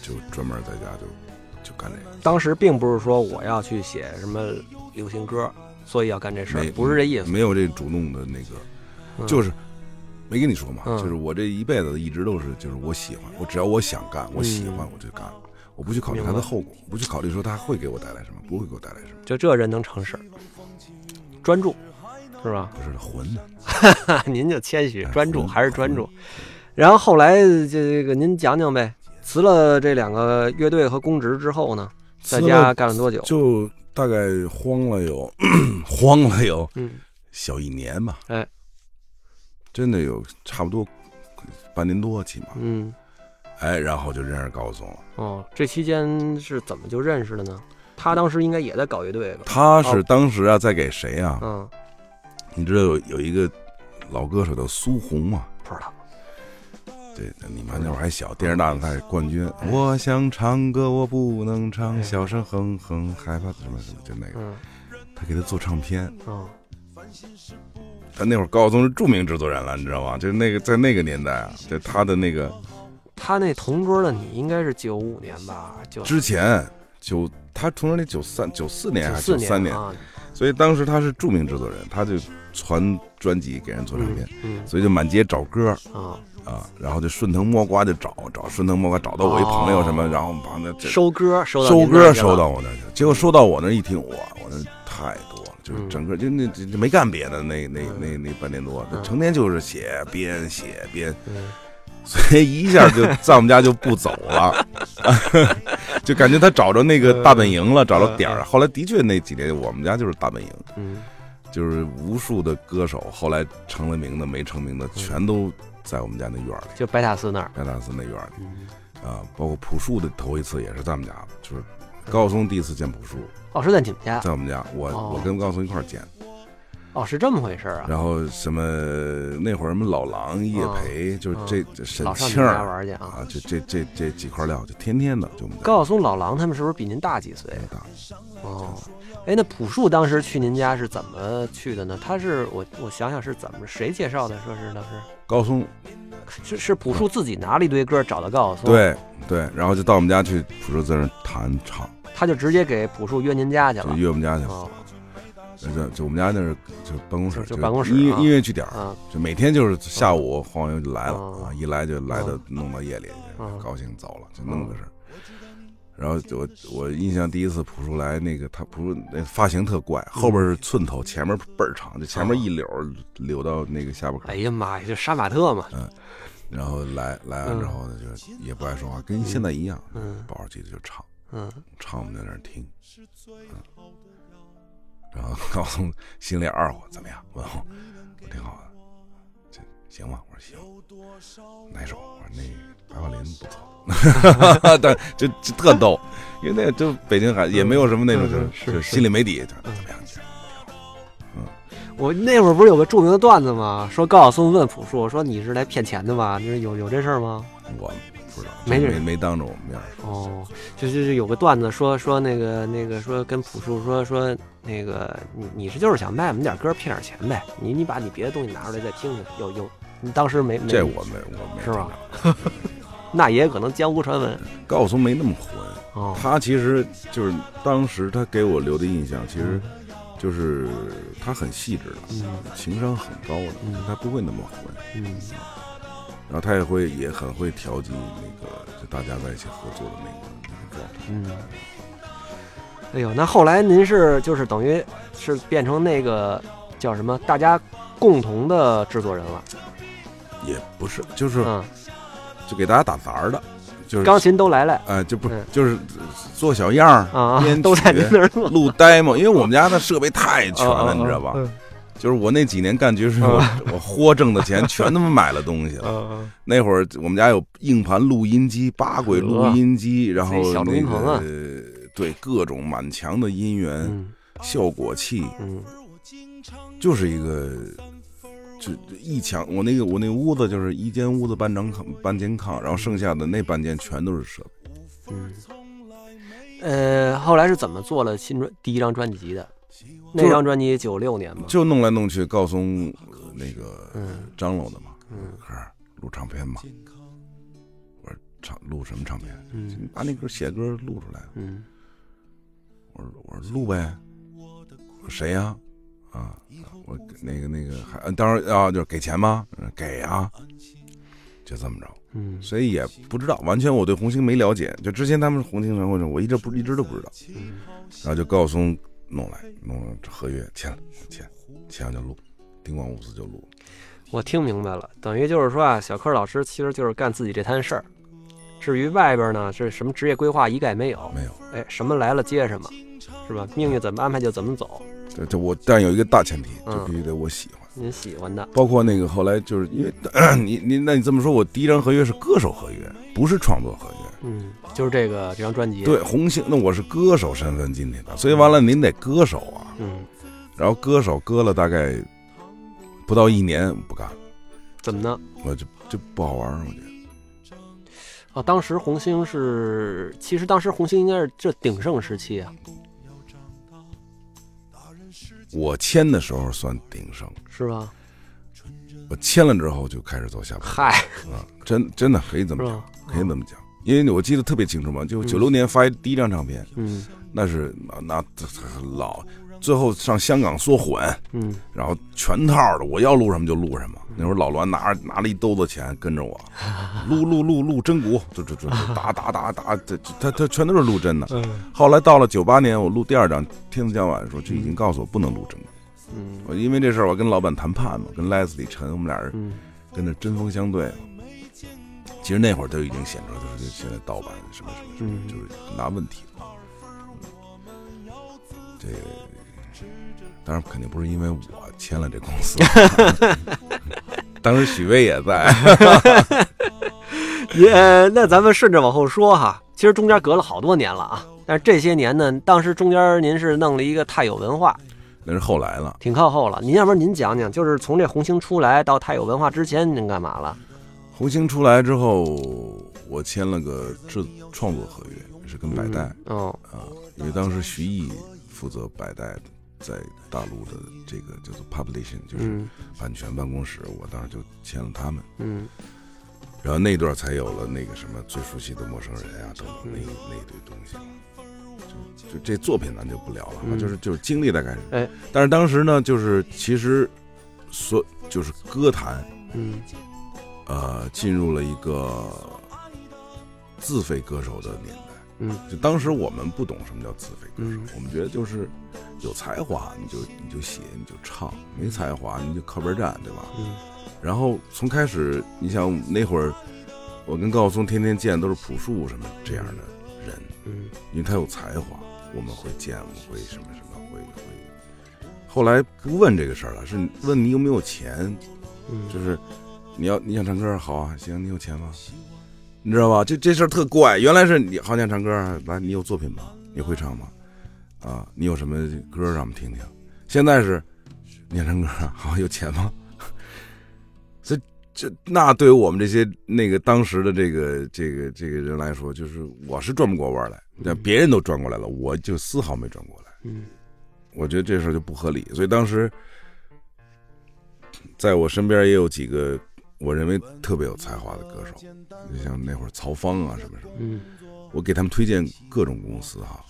就专门在家就就干这个。当时并不是说我要去写什么流行歌，所以要干这事儿，不是这意思。没有这主动的那个，嗯就是没跟你说嘛，嗯就是我这一辈子一直都是，就是我喜欢，我只要我想干，我喜欢我就干，我不去考虑它的后果，不去考虑说它会给我带来什么，不会给我带来什么，就这人能成事儿，专注，是吧？不是混的。[LAUGHS] 您就谦虚，哎专注还是专注。然后后来这个您讲讲呗，辞了这两个乐队和公职之后呢，在家干了多久？就大概慌了有 [CLEARS THROAT] 慌了有嗯，小一年吧，哎，真的有差不多半年多起码，嗯，哎，然后就认识高总了。哦，这期间是怎么就认识的呢？他当时应该也在搞乐队吧？他是哦当时啊，在给谁啊？嗯，你知道有有一个老歌手叫苏红吗？不知道。对，你们那会儿还小，电视大赛冠军。我想唱歌，我不能唱，哎小声哼哼，害怕什么什么，就那个。嗯，他给他做唱片，啊，他那会儿高晓松是著名制作人了，你知道吗？就是那个在那个年代啊，就他的那个他那同桌的你应该是九五年吧？就之前九，他同桌那里九三九四年还是四九三年，啊，所以当时他是著名制作人，他就传专辑给人做唱片，嗯所以就满街找歌嗯啊，啊，然后就顺藤摸瓜就找找顺藤摸瓜找到我一朋友什么，哦。然后把那收歌收到收歌收到我那儿去了，结果收到我那儿一听，哇，我那太多了，就是嗯整个就那这这没干别的，那那嗯。那那半年多，嗯。成天就是写编写编，嗯所以一下就 [LAUGHS] 在我们家就不走了，[LAUGHS] 就感觉他找着那个大本营了，找着点儿。后来的确那几年我们家就是大本营，嗯就是无数的歌手后来成了名的、没成名的，全都在我们家那院儿里，就白塔寺那儿，白塔寺那院儿里嗯，啊。包括朴树的头一次也是在我们家，就是高松第一次见朴树，哦，是在你们家，在我们家，我哦我跟高松一块儿见。哦，是这么回事儿啊，然后什么那会儿什么老狼、叶培，就是这这沈庆儿玩去啊。啊，就这这这几块料，就天天的就高晓松、老狼他们是不是比您大几岁？大。哦，哎，那朴树当时去您家是怎么去的呢？他是我我想想是怎么谁介绍的？说是当时高松是是朴树自己拿了一堆歌找到高晓松，，对对，然后就到我们家去，朴树在那儿弹唱，他就直接给朴树约您家去就了。约我们家去，哦，就就我们家那是就办公室，就就办公室音音乐据点就每天就是下午黄勇就来了哦啊，一来就来的弄到夜里高兴走了，就那么个事儿。然后我我印象第一次朴树来，那个他朴树那发型特怪，后边是寸头，前面倍儿长，就前面一绺儿留到那个下巴颏哎。呀妈呀，就杀马特嘛，嗯然后来来完之后呢，就也不爱说话，跟现在一样，嗯抱着吉他就唱，嗯，唱我们在那儿听，嗯，然后高松心里二货怎么样？问我，我挺好的，这行吗？我说行，哪首？我说那白桦林不错，[LAUGHS] 但就就特逗，因为那就北京孩子也没有什么那种，嗯就是就是心里没底，就怎么样？我那会儿不是有个著名的段子吗？说高晓松问朴树说你是来骗钱的吗？就是有有这事儿吗？我不知道，没这没没当着我们面说，哦，就是有个段子说说那个那个说跟朴树说说那个你你是就是想卖我们点歌骗点钱呗？你你把你别的东西拿出来再听听，有有你当时没没这我没我没是吧？[LAUGHS] 那也可能江湖传闻。高晓松没那么混。哦，他其实就是当时他给我留的印象，其实就是他很细致的，嗯。情商很高的嗯，他不会那么混，嗯然后他也会也很会调剂那个就大家在一起合作的那个那个状态。嗯。哎呦，那后来您是就是等于是变成那个叫什么大家共同的制作人了，也不是，就是嗯，就给大家打杂儿的，就是钢琴都来了呃就不嗯就是做小样儿都在您那儿做，录 demo，因为我们家的设备太全啊了，你知道吧？？嗯就是我那几年干爵士，我 [LAUGHS] 我豁挣的钱全他妈买了东西了。那会儿我们家有硬盘录音机、八轨录音机，然后那个对各种满墙的音源、嗯效果器，嗯就是一个就一墙。我那个我那屋子就是一间屋子半张炕半间炕，然后剩下的那半间全都是设备。嗯。呃，后来是怎么做了新专第一张专辑的？那张专辑九六年嘛，就弄来弄去，高松呃那个嗯张罗的嘛，嗯可是录唱片嘛。我说唱录什么唱片？嗯把那歌写歌录出来。嗯我说我说录呗。谁呀、啊？我那个那个还呃当时啊就是给钱吗？嗯给啊。就这么着，嗯所以也不知道，完全我对红星没了解。就之前他们红星传或者我一直不一直都不知道，嗯然后就高松弄来弄了合约签了签签完就录，叮咣五四就录。我听明白了，等于就是说啊，小柯老师其实就是干自己这摊事儿。至于外边呢，是什么职业规划一概没有，没有，哎，什么来了接什么，是吧？命运怎么安排就怎么走。这这我但有一个大前提，嗯就必须得我喜欢。您喜欢的，包括那个后来就是因为 [COUGHS] 你你那你这么说，我第一张合约是歌手合约，不是创作合约。嗯，就是这个这张专辑，对，红星，那我是歌手身份进去的，所以完了您得歌手啊。嗯，然后歌手歌了大概不到一年不干了，怎么呢？我就就不好玩儿，我觉得。啊，当时红星是，其实当时红星应该是这鼎盛时期啊，我签的时候算鼎盛，是吧？我签了之后就开始走下坡嗨，啊，真真的可以这么讲，？可以这么讲。因为我记得特别清楚嘛，就九六年发第一张唱片，嗯那是那那老，最后上香港缩混，嗯然后全套的，我要录什么就录什么。那会儿老栾拿着拿了一兜子钱跟着我，录录录录真鼓，就就就就 [LAUGHS] 打打打打，这这他他全都是录真的。嗯后来到了九八年，我录第二张《天赐将晚》的时候，就已经告诉我不能录真鼓。嗯我因为这事儿，我跟老板谈判嘛，跟 Leslie 陈，我们俩人嗯跟那针锋相对。其实那会儿都已经显出来，就是现在盗版什么什么什么，嗯就是很大问题了。这个当然肯定不是因为我签了这公司，[LAUGHS] 当时许巍也在。[LAUGHS] 也那咱们顺着往后说哈，其实中间隔了好多年了啊。但是这些年呢，当时中间您是弄了一个太有文化，那是后来了，挺靠后了。您要不然您讲讲，就是从这红星出来到太有文化之前，您干嘛了？红星出来之后，我签了个制创作合约，是跟百代哦，啊，因为当时徐艺负责百代在大陆的这个叫做 publishing，就是嗯版权办公室，我当时就签了他们，嗯。然后那段才有了那个什么最熟悉的陌生人啊等等那那一堆东西。就就这作品咱就不聊了，嗯。就是就是经历大概是，哎，但是当时呢，就是其实所就是歌坛嗯呃进入了一个自费歌手的年代。嗯就当时我们不懂什么叫自费歌手，嗯我们觉得就是有才华你就你就写你就唱，没才华你就靠边站，对吧？嗯然后从开始，你想那会儿，我跟高晓松天天见都是朴树什么这样的人，嗯因为他有才华，我们会见，我们会什么什么会会。后来不问这个事儿了，是问你有没有钱，嗯，就是你要你想唱歌，好啊，行，你有钱吗？你知道吧？这这事儿特怪，原来是你好想唱歌，来，你有作品吗？你会唱吗？啊，你有什么歌让我们听听？现在是你想唱歌，好，有钱吗？[LAUGHS] 这这那对于我们这些那个当时的这个这个这个人来说，就是我是转不过弯来，但别人都转过来了，我就丝毫没转过来。嗯我觉得这事儿就不合理，所以当时在我身边也有几个我认为特别有才华的歌手，你像那会儿曹芳啊什么什么，嗯我给他们推荐各种公司哈，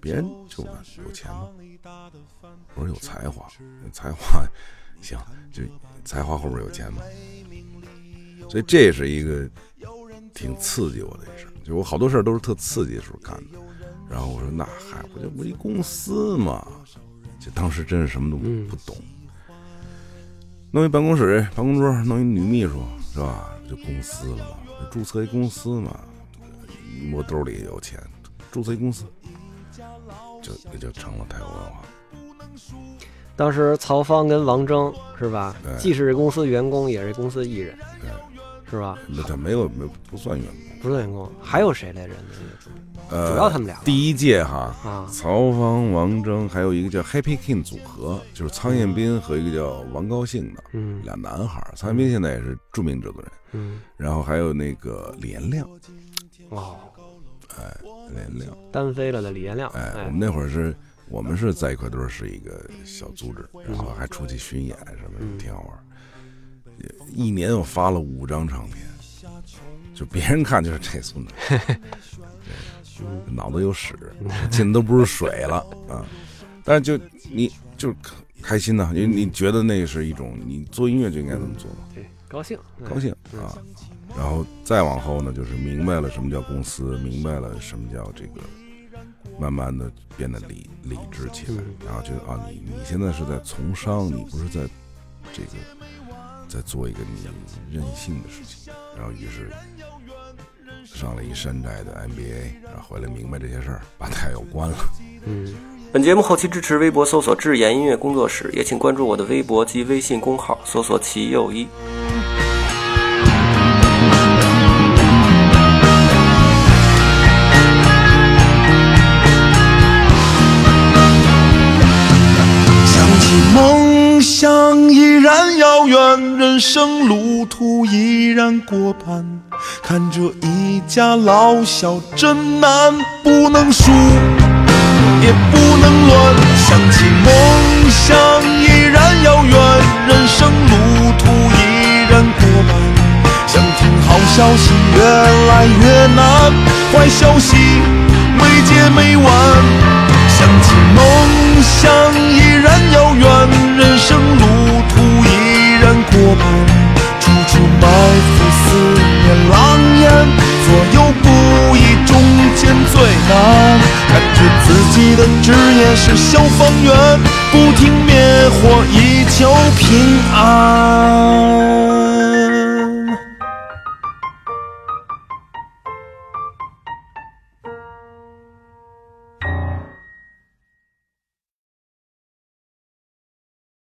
别人就问有钱吗？我说有才华，有才华，行，就才华后边有钱吗？所以这是一个挺刺激我的一事儿，就我好多事儿都是特刺激的时候干的。然后我说那嗨，不就不一公司嘛？就当时真是什么都不懂，弄一办公室、办公桌，弄一女秘书是吧？就公司了嘛，注册一公司嘛，我兜里有钱，注册一公司，就也就成了太有文化。当时曹芳跟王铮是吧？既是公司员工，也是公司艺人，对，是吧？那他没有没有不算员工，不算员工，还有谁来着？呃，主要他们俩第一届哈，啊，曹芳、王铮，还有一个叫 Happy King 组合，就是苍彦斌和一个叫王高兴的嗯。俩男孩儿。苍彦斌现在也是著名制作人，嗯。然后还有那个李延亮，哦，李延亮，单飞了的李延亮，哎，我哎们那会儿是，我们是在一块堆儿是一个小组织，然后还出去巡演什么嗯的，挺好玩一年我发了五张唱片，就别人看就是这孙子，对 [LAUGHS] 脑子有屎，进的都不是水了啊！但是就你就开心呐，因为你觉得那是一种你做音乐就应该这么做嘛，对，高兴，哎高兴啊。然后再往后呢，就是明白了什么叫公司，明白了什么叫这个，慢慢的变得理理智起来，然后觉得啊，你你现在是在从商，你不是在这个在做一个你任性的事情。然后于是上了一山寨的 MBA，然后回来明白这些事儿，把太有关了。嗯。本节目后期支持微博搜索“智妍音乐工作室”，也请关注我的微博及微信公号，搜索“齐又一”。人生路途依然过半，看着一家老小真难，不能输，也不能乱。想起梦想依然遥远，人生路途依然过半，想听好消息越来越难，坏消息没结没完。想起梦想依然遥远，人生路途我们，处处埋伏思念狼烟，左右不疑，中间最难。感觉自己的职业是消防员，不停灭火，以求平安。